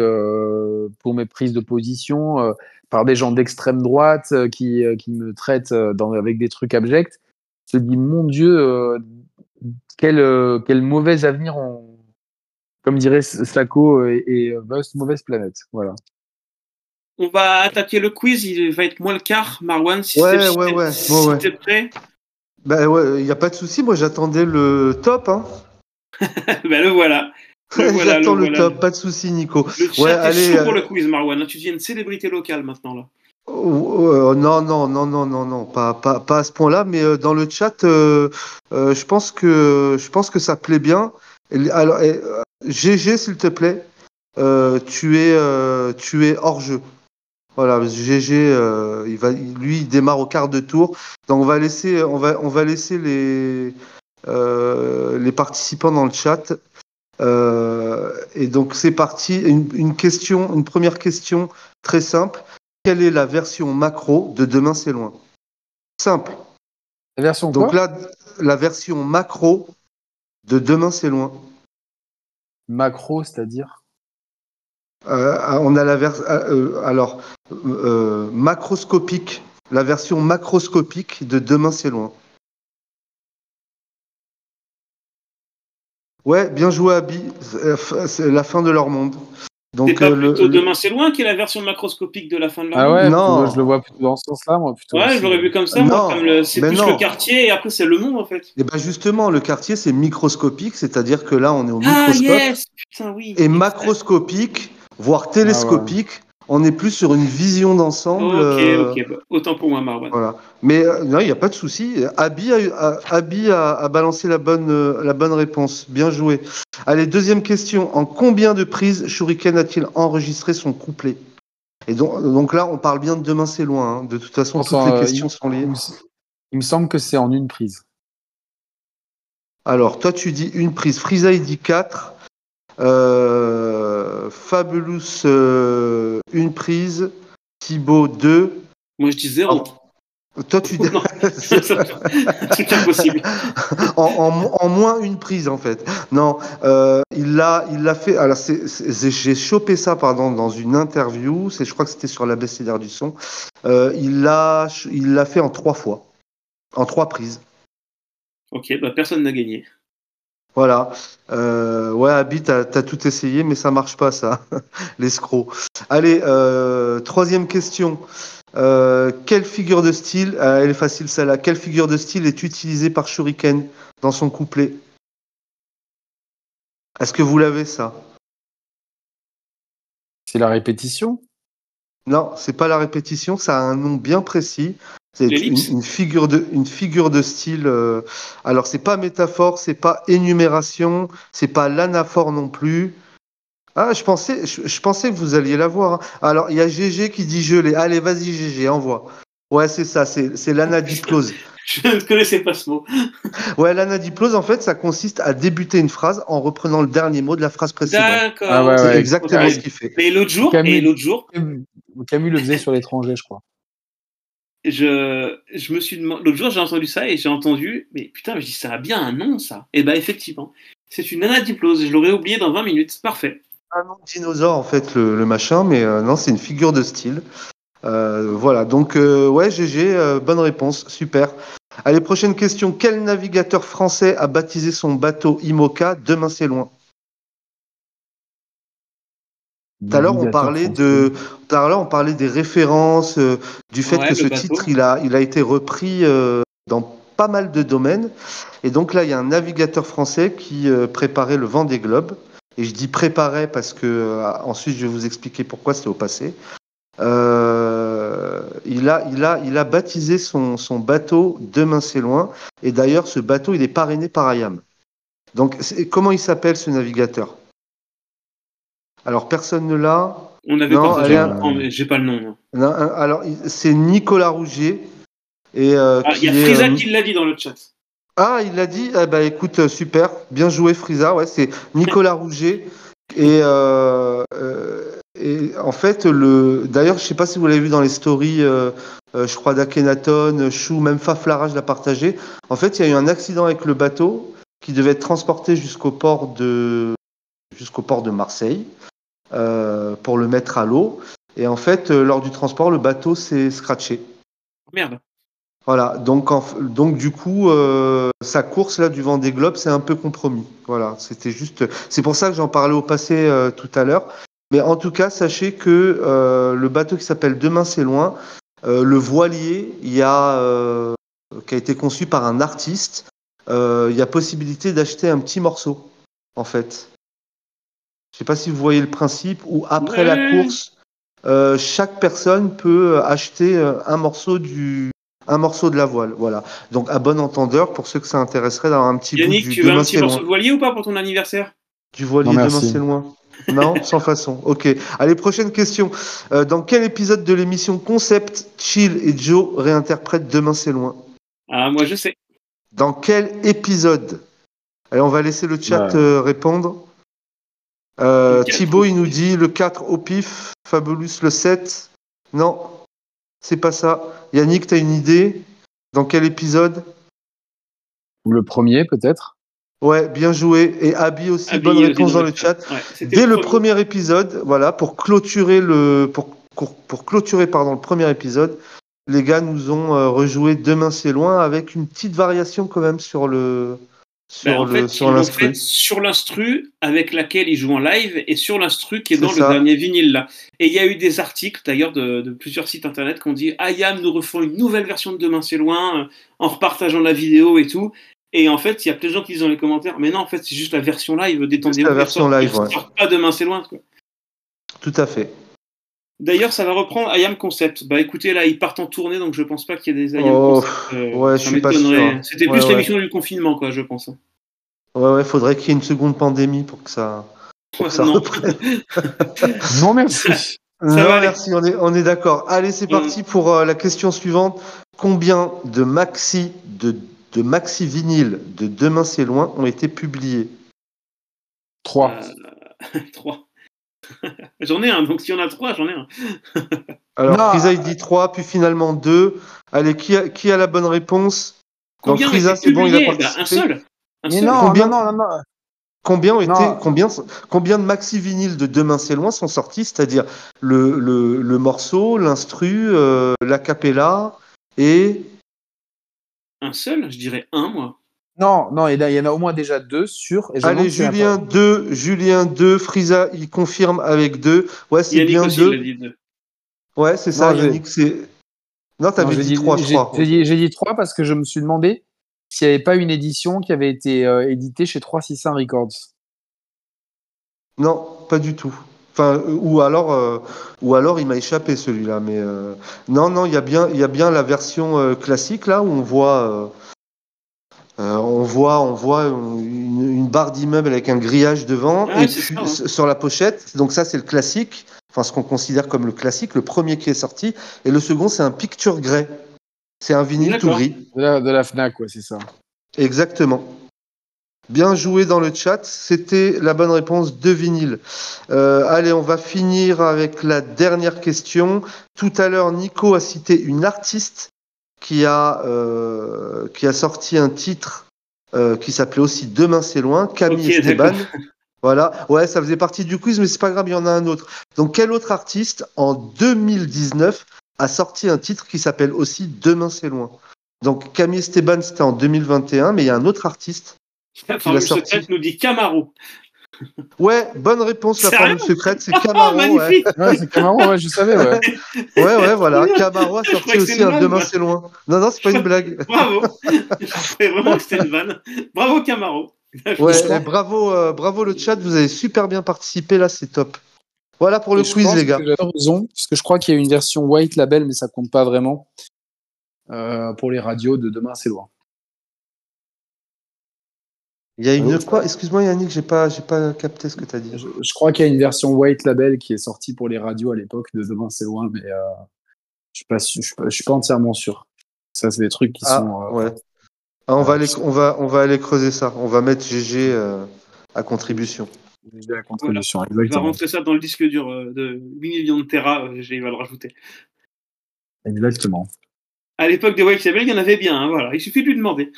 pour mes prises de position par des gens d'extrême droite qui, qui me traitent avec des trucs abjects. Je me dis, mon Dieu, quel, quel mauvais avenir on. Comme dirait Sako et, et mauvaise planète. Voilà. On va attaquer le quiz, il va être moins le quart, Marwan, si Ouais, t'es- ouais, ouais, si t'es prêt. Ben ouais, il n'y a pas de souci. Moi, j'attendais le top. Hein. ben le voilà. J'attends le le, voilà. top. Pas de souci, Nico. Le chat Ouais, est allez, chaud euh, pour le quiz, Marwan. Tu deviens une célébrité locale maintenant là. Oh, euh, non, non, non, non, non, non, pas, pas, pas à ce point-là, mais euh, dans le chat, euh, je pense que je pense que ça plaît bien. Alors, GG, s'il te plaît, tu es tu es hors jeu. Voilà, GG, euh, il va, lui, il démarre au quart de tour. Donc on va laisser, on va, on va laisser les euh, les participants dans le chat. Euh, et donc c'est parti. Une, une question, une première question très simple. Quelle est la version macro de Demain c'est loin? Simple. La version Donc là, la version macro de Demain c'est loin. Macro, c'est-à-dire? Euh, on a la version alors euh, macroscopique, la version macroscopique de Demain c'est loin. Ouais, bien joué Abby. C'est- la fin de leur monde. Donc pas euh, plutôt le- Demain c'est loin qui est la version macroscopique de la fin de la Ah ouais, Non. plutôt, je le vois plutôt dans ce sens-là, moi. Plutôt Ouais, je l'aurais vu comme ça, Non, moi. Comme le- c'est plus non. le quartier et après c'est le monde en fait. Et ben justement, le quartier c'est microscopique, c'est-à-dire que là on est au Ah microscope. yes Putain, oui. Et macroscopique, voire télescopique, on est plus sur une vision d'ensemble. Ok, euh, ok. bah, autant pour moi, Marwan. Voilà. Mais euh, non, il n'y a pas de souci. Abby, a, a- Abby a- a balancé la bonne, euh, la bonne réponse. Bien joué. Allez, deuxième question. En combien de prises Shuriken a-t-il enregistré son couplet? Et donc, donc là, on parle bien de Demain c'est loin. hein. De toute façon, toutes les euh, questions il- sont liées. Il me, semble que c'est en une prise. Alors, toi, tu dis une prise. Frieza, il dit 4. Euh, Fabulous, euh, une prise. Thibaut, 2. Moi je dis zéro. Toi, tu dis Non. Truc impossible. en, en- en moins une prise, en fait. Non, euh, il l'a il l'a fait. Alors, c'est- c'est- j'ai chopé ça, pardon, dans une interview. C'est, je crois que c'était sur l'abécédaire du son. Euh, il l'a il l'a fait en trois fois. En trois prises. Ok, bah personne n'a gagné. Voilà. Euh, ouais, Abby, t'as as tout essayé, mais ça marche pas, ça. L'escroc. Allez, euh, troisième question. Euh, quelle figure de style, elle est facile celle-là, quelle figure de style est utilisée par Shuriken dans son couplet? Est-ce que vous l'avez, ça? C'est la répétition? Non, c'est pas la répétition, ça a un nom bien précis. C'est une, figure de, une figure de style. euh, alors, c'est pas métaphore, c'est pas énumération, c'est pas l'anaphore non plus. Ah, je pensais, je, je pensais que vous alliez la voir. hein. Alors, il y a GG qui dit je l'ai. Allez, vas-y, GG, envoie. Ouais, c'est ça, c'est c'est l'anadiplose. Je ne connaissais pas ce mot. Ouais, l'anadiplose, en fait, ça consiste à débuter une phrase en reprenant le dernier mot de la phrase précédente. D'accord. Ah ouais, C'est ouais. exactement ce qu'il fait. Et l'autre jour, Camille. et l'autre jour, Camus le faisait sur l'étranger, je crois. Je, me suis demandé, l'autre jour j'ai entendu ça et j'ai entendu, mais putain, mais je dis ça a bien un nom ça. Et bah effectivement, c'est une anadiplose. Je l'aurais oublié dans 20 minutes. Parfait. un nom dinosaure en fait le, machin, mais euh, non, c'est une figure de style. Euh, voilà, donc euh, ouais, GG, bonne réponse, super. Allez, prochaine question. Quel navigateur français a baptisé son bateau Imoca? Demain c'est loin Tout à l'heure, on parlait de, tout à l'heure, on parlait des références, euh, du fait Ouais, que ce bateau. titre, il a, il a été repris euh, dans pas mal de domaines. Et donc là, il y a un navigateur français qui euh, préparait le vent des globes. Et je dis préparait parce que euh, ensuite, je vais vous expliquer pourquoi c'est au passé. Euh, il a, il a, il a baptisé son, son bateau Demain c'est loin. Et d'ailleurs, ce bateau, il est parrainé par IAM. Donc, c'est- comment il s'appelle ce navigateur? Alors, personne ne l'a. On avait Non, partagé mais j'ai pas le nom. non. Un- alors, c'est Nicolas Rougier. Et, euh, Ah, il y a est, Frisa euh, qui l'a dit dans le chat. Ah, il l'a dit Eh ben, écoute, euh, super. Bien joué, Frisa. Ouais, c'est Nicolas Rouget. Et, euh, euh, et en fait, le... d'ailleurs, je sais pas si vous l'avez vu dans les stories, euh, euh, je crois d'Akhenaton, Chou, même Faflarage l'a partagé. En fait, il y a eu un accident avec le bateau qui devait être transporté jusqu'au port de, jusqu'au port de Marseille euh, pour le mettre à l'eau. Et en fait, euh, lors du transport, le bateau s'est scratché. Merde. Voilà, donc, en donc du coup, euh, sa course là du Vendée Globe, c'est un peu compromis. Voilà, c'était juste. C'est pour ça que j'en parlais au passé euh, tout à l'heure. Mais en tout cas, sachez que euh, le bateau qui s'appelle Demain c'est loin, euh, le voilier, il y a euh, qui a été conçu par un artiste. euh, il y a possibilité d'acheter un petit morceau, en fait. Je sais pas si vous voyez le principe. Où après la course, euh, chaque personne peut acheter euh, un morceau du un morceau de la voile, voilà. Donc à bon entendeur, pour ceux que ça intéresserait d'avoir un petit Yannick, bout du tu veux un petit morceau loin. de voilier ou pas pour ton anniversaire? Du voilier Non, demain c'est loin. Non, sans façon. Ok. Allez, prochaine question. Euh, dans quel épisode de l'émission Concept, Chill et Joe réinterprètent Demain c'est loin? Ah, moi je sais. Dans quel épisode? Allez, on va laisser le chat Ouais. euh, répondre. Euh, Thibaut, au il nous dit le 4 au pif. Fabulous le 7. Non, c'est pas ça. Yannick, t'as une idée Dans quel épisode? Ou le premier, peut-être? Ouais, bien joué. Et Abby aussi, Abby bonne réponse dans le chat. Ouais, Dès le premier épisode, voilà, pour clôturer le, pour, pour, pour clôturer pardon le premier épisode, les gars nous ont euh, rejoué Demain c'est loin avec une petite variation quand même sur le, sur Ben, en le, fait, sur l'instru. avec laquelle ils jouent en live et sur l'instru qui est dans ça. le dernier vinyle là. Et il y a eu des articles d'ailleurs de, de plusieurs sites internet qui ont dit Ayam nous refont une nouvelle version de Demain c'est loin euh, en repartageant la vidéo et tout. Et en fait, il y a plein de gens qui disent dans les commentaires Mais non, en fait, c'est juste la version live. Détendez-vous. la version live, ouais. pas Demain c'est loin. quoi. Tout à fait. D'ailleurs, ça va reprendre Ayam Concept. Bah écoutez, là, ils partent en tournée, donc je pense pas qu'il y ait des Ayam Oh, Concept. euh, ouais, ça je suis pas m'étonnerait. sûr. hein. C'était Ouais, plus ouais. l'émission du confinement, quoi, je pense. Ouais, ouais, faudrait qu'il y ait une seconde pandémie pour que ça. Pour que ça Non. reprenne. Non, merci. Non, va aller. merci, on est, on est d'accord. Allez, c'est Mm. parti pour euh, la question suivante. Combien de maxi, de, de maxi vinyle de Demain c'est loin ont été publiés? 3. Euh, Trois. j'en ai un, donc s'il y en a trois, j'en ai un. Alors, Non, Frisa, il dit 3, puis finalement 2. Allez, qui a, qui a la bonne réponse? Donc, Combien ont Frisa, c'est bon, il a publiés Bah, participé. Un seul. Un Mais seul. non, Combien non, non, non, non. Combien, ont été, Non. combien, combien de maxi vinyles de Demain c'est loin sont sortis C'est-à-dire le, le, le morceau, l'instru, euh, l'acapella et. Un seul, je dirais un, moi. Non, non, il y en a au moins déjà deux sur. Et Allez, Julien pas- 2, Julien 2, Frisa, il confirme avec 2. Ouais, c'est bien aussi, il a 2. dit deux. Ouais, c'est ça, Non, j'ai- Yannick. C'est... Non, t'avais dit 3, je j'ai- crois. J'ai dit, j'ai dit 3 parce que je me suis demandé s'il n'y avait pas une édition qui avait été euh, éditée chez 365 Records. Non, pas du tout. Enfin, euh, ou alors, euh, ou alors il m'a échappé celui-là. Mais euh, non, non, il y a bien, il y a bien la version euh, classique là où on voit, euh, on voit, on voit une, une barre d'immeuble avec un grillage devant Ah, et c'est puis ça, hein. sur la pochette. Donc ça, c'est le classique. Enfin, ce qu'on considère comme le classique, le premier qui est sorti. Et le second, c'est un picture grey. C'est un vinyle tout gris. De la, de la Fnac, ouais, c'est ça. Exactement. Bien joué dans le chat, c'était la bonne réponse de vinyle. Euh, allez, on va finir avec la dernière question. Tout à l'heure, Nico a cité une artiste qui a, euh, qui a sorti un titre euh, qui s'appelait aussi Demain c'est loin, Camille Esteban. Voilà, ouais, ça faisait partie du quiz, mais c'est pas grave, il y en a un autre. Donc, quel autre artiste en 2019 a sorti un titre qui s'appelle aussi Demain c'est loin? Donc, Camille Esteban, c'était en 2021, mais il y a un autre artiste La l'a formule sorti. nous dit Camaro. Ouais, bonne réponse, la formule secrète, c'est Oh, Camaro. ouais. Ouais, c'est Camaro, ouais, je savais, ouais. Ouais, ouais, voilà. Camaro a sorti aussi un Demain c'est loin. Non, non, c'est pas une blague. Bravo Je croyais vraiment que c'était une vanne. Bravo Camaro Ouais, eh, bravo, euh, bravo le chat, vous avez super bien participé là, c'est top. Voilà pour le Et quiz, les gars. raison, parce que je crois qu'il y a une version white label, mais ça compte pas vraiment. euh, pour les radios de demain, c'est loin. Il y a une quoi Excuse-moi Yannick, j'ai pas, j'ai pas capté ce que tu as dit. Je, je crois qu'il y a une version white label qui est sortie pour les radios à l'époque de demain, c'est loin, mais euh, je suis pas, sûr- je suis pas, je suis pas entièrement sûr. Ça, c'est des trucs qui Ah, sont. euh, ouais. Ah, on, va euh, aller, on, va, on va aller creuser ça. On va mettre GG euh, à contribution. de la contribution. Je vais Exactement. rentrer ça dans le disque dur euh, de 8 millions de Tera, euh, j'ai- il va le rajouter. Exactement. À l'époque de White Label, il y en avait bien, hein, voilà. Il suffit de lui demander.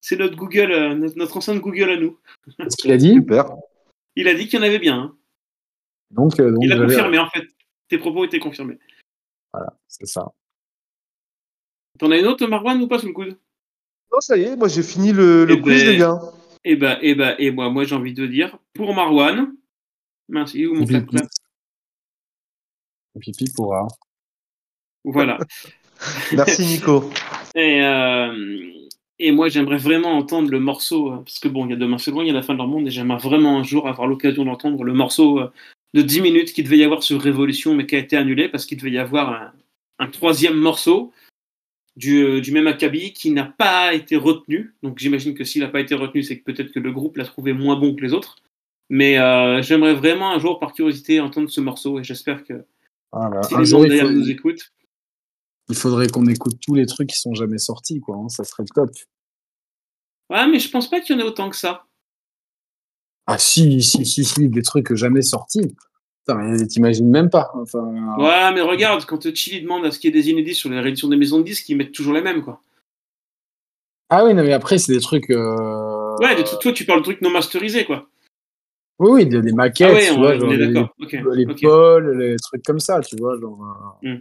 C'est notre Google, euh, notre, notre enceinte Google à nous. Ce qu'il a dit. Super. Il a dit qu'il y en avait bien. hein. Donc, euh, donc Il a confirmé en fait. Tes propos étaient confirmés. C'est ça. T'en as une autre, Marwan, ou pas sous le coude? Non, ça y est, moi j'ai fini le, le Eh quiz, ben, les gars. Eh ben, eh ben, et moi, moi j'ai envie de dire, pour Marwan, merci, ou mon frère Pipi. Claire Pipi pourra. Voilà. Merci Nico. Et, euh, et moi, j'aimerais vraiment entendre le morceau, euh, parce que bon, il y a demain c'est loin, il y a la fin de leur monde, et j'aimerais vraiment un jour avoir l'occasion d'entendre le morceau euh, de 10 minutes qui devait y avoir sur Révolution, mais qui a été annulé parce qu'il devait y avoir un, un troisième morceau du, euh, du même acabit qui n'a pas été retenu. Donc j'imagine que s'il n'a pas été retenu, c'est que peut-être que le groupe l'a trouvé moins bon que les autres. Mais euh, j'aimerais vraiment un jour, par curiosité, entendre ce morceau, et j'espère que Voilà. si les gens faut- nous écoutent. Il faudrait qu'on écoute tous les trucs qui sont jamais sortis, quoi. hein, Ça serait top. Ouais, mais je pense pas qu'il y en ait autant que ça. Ah si, si, si, si, des trucs jamais sortis. T'imagines même pas. Enfin, Ouais, mais regarde, quand Chili demande à ce qu'il y ait des inédits sur les rééditions des maisons de disques, ils mettent toujours les mêmes, quoi. Ah oui, non, mais après, c'est des trucs. euh, Ouais, des trucs- toi, tu parles de trucs non masterisés, quoi. Oui, oui, des, des maquettes, Ah ouais, tu on, vois, on genre est les, d'accord. Ok. les pôles, les trucs comme ça, tu vois. Genre, euh, Hmm.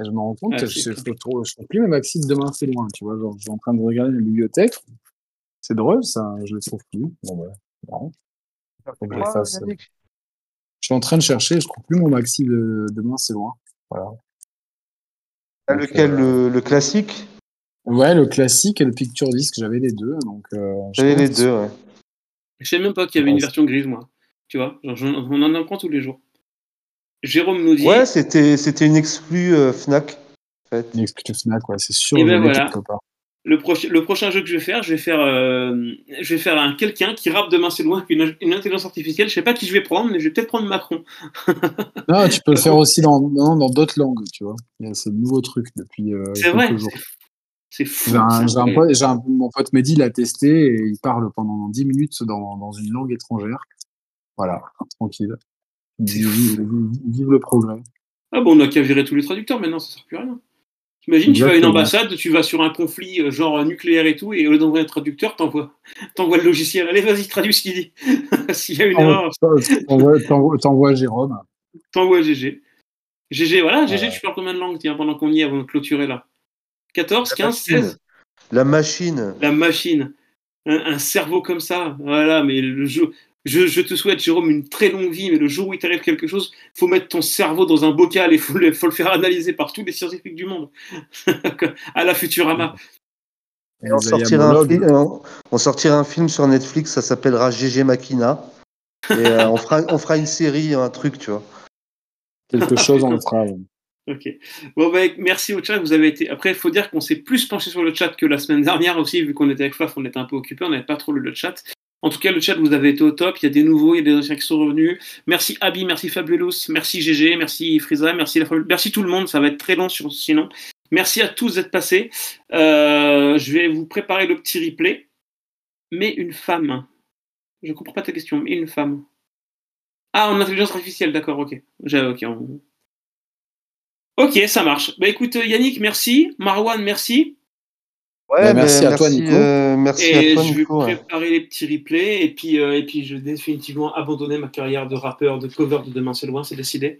Et je me rends compte c'est je ne trouve, plus mes maxi de demain, c'est loin, tu vois. Genre, je suis en train de regarder la bibliothèque. C'est drôle, ça, je les trouve plus. Bon, bah. Faut que je fasse- suis en train de chercher, je trouve plus mon maxi de demain, c'est loin. Voilà. Ah, Donc, Lequel euh, le, le classique? Ouais, le classique et le picture disc, j'avais les deux. Donc, euh, J'avais les deux, ouais. Je sais même pas qu'il y avait une version grise, moi. Tu vois, genre, on en apprend tous les jours. Jérôme nous dit. Ouais, c'était c'était une exclue euh, Fnac. En fait. Une excuse Fnac, ouais, c'est sûr. Et je ben voilà. Le, proche- le prochain jeu que je vais faire, je vais faire, euh, je vais faire un quelqu'un qui rappe demain c'est loin avec une, une intelligence artificielle. Je sais pas qui je vais prendre, mais je vais peut-être prendre Macron. Non, tu peux le faire aussi dans dans d'autres langues, tu vois. Il y a ce nouveau truc depuis euh, C'est quelques vrai. jours. c'est- C'est fou. J'ai un, ça. j'ai un pote, j'ai un- mon pote Mehdi l'a testé et il parle pendant 10 minutes dans, dans une langue étrangère. Voilà, tranquille. Vive, vive- vive le progrès. Ah bon, on a qu'à virer tous les traducteurs maintenant, ça sert plus à rien. T'imagines, tu vas à une ambassade, tu vas sur un conflit euh, genre euh, nucléaire et tout, et au lieu d'envoyer un traducteur, t'envoies, t'envoies le logiciel. Allez, vas-y, traduis ce qu'il dit. S'il y a une erreur, T'envoies- T'envoies t'envoies Jérôme. t'envoies GG. GG, voilà, GG, Ouais. tu parles combien de langues, tiens, pendant qu'on y est, avant de clôturer là? 14, La 15, machine. 16 La machine. La machine. Un, un cerveau comme ça, voilà, mais le jeu. Je, je te souhaite, Jérôme, une très longue vie, mais le jour où il t'arrive quelque chose, faut mettre ton cerveau dans un bocal et faut le, faut le faire analyser par tous les scientifiques du monde. à la Futurama. Et on, sortira un film, on, on sortira un film sur Netflix, ça s'appellera GG Machina. Et euh, on, fera, on fera une série, un truc, tu vois. Quelque chose, on le fera. Ok. Bon, bah, merci au chat. Vous avez été. Après, il faut dire qu'on s'est plus penché sur le chat que la semaine dernière aussi, vu qu'on était avec Faf, on était un peu occupé, on n'avait pas trop lu le chat. En tout cas, le chat, vous avez été au top. Il y a des nouveaux, il y a des anciens qui sont revenus. Merci Abby, merci Fabulous, merci GG, merci Frisa, merci la merci tout le monde. Ça va être très long sinon. Merci à tous d'être passés. Euh, je vais vous préparer le petit replay. Mais une femme. Je comprends pas ta question, mais une femme. Ah, en intelligence artificielle, d'accord, ok. J'ai- ok, on- Ok, ça marche. Bah écoute, euh, Yannick, merci. Marwan, merci. Ouais, Bah, merci ben, à toi, Nico. euh, merci Et à toi, je vais Nico. ouais. préparer les petits replays. Et puis, euh, et puis, je vais définitivement abandonner ma carrière de rappeur, de cover de Demain c'est loin, c'est décidé.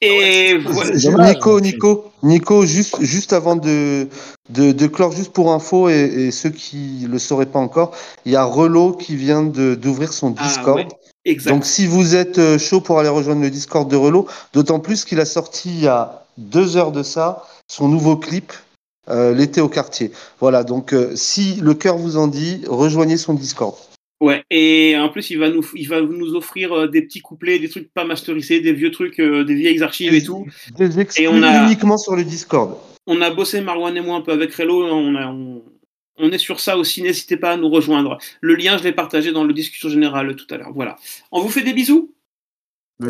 Et voilà. Dommage. Nico, Nico, Nico, juste, juste avant de, de, de clore, juste pour info, et, et ceux qui le sauraient pas encore, il y a Relo qui vient d'ouvrir son Ah, Discord. ouais. Exact. Donc si vous êtes euh, chaud pour aller rejoindre le Discord de Relo, d'autant plus qu'il a sorti il y a deux heures de ça son nouveau clip, euh, l'été au quartier. Voilà, donc euh, si le cœur vous en dit, rejoignez son Discord. Ouais, et en plus, il va nous, il va nous offrir euh, des petits couplets, des trucs pas masterisés, des vieux trucs, euh, des vieilles archives et tout. Des exclus on a- uniquement sur le Discord. On a bossé Marwan et moi un peu avec Relo, on, a- on, on est sur ça aussi, n'hésitez pas à nous rejoindre. Le lien, je l'ai partagé dans le discussion générale tout à l'heure. Voilà. On vous fait des bisous,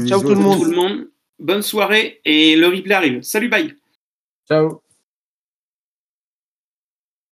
Ciao tout le monde. tout le monde. Bonne soirée et le replay arrive. Salut, bye. Ciao.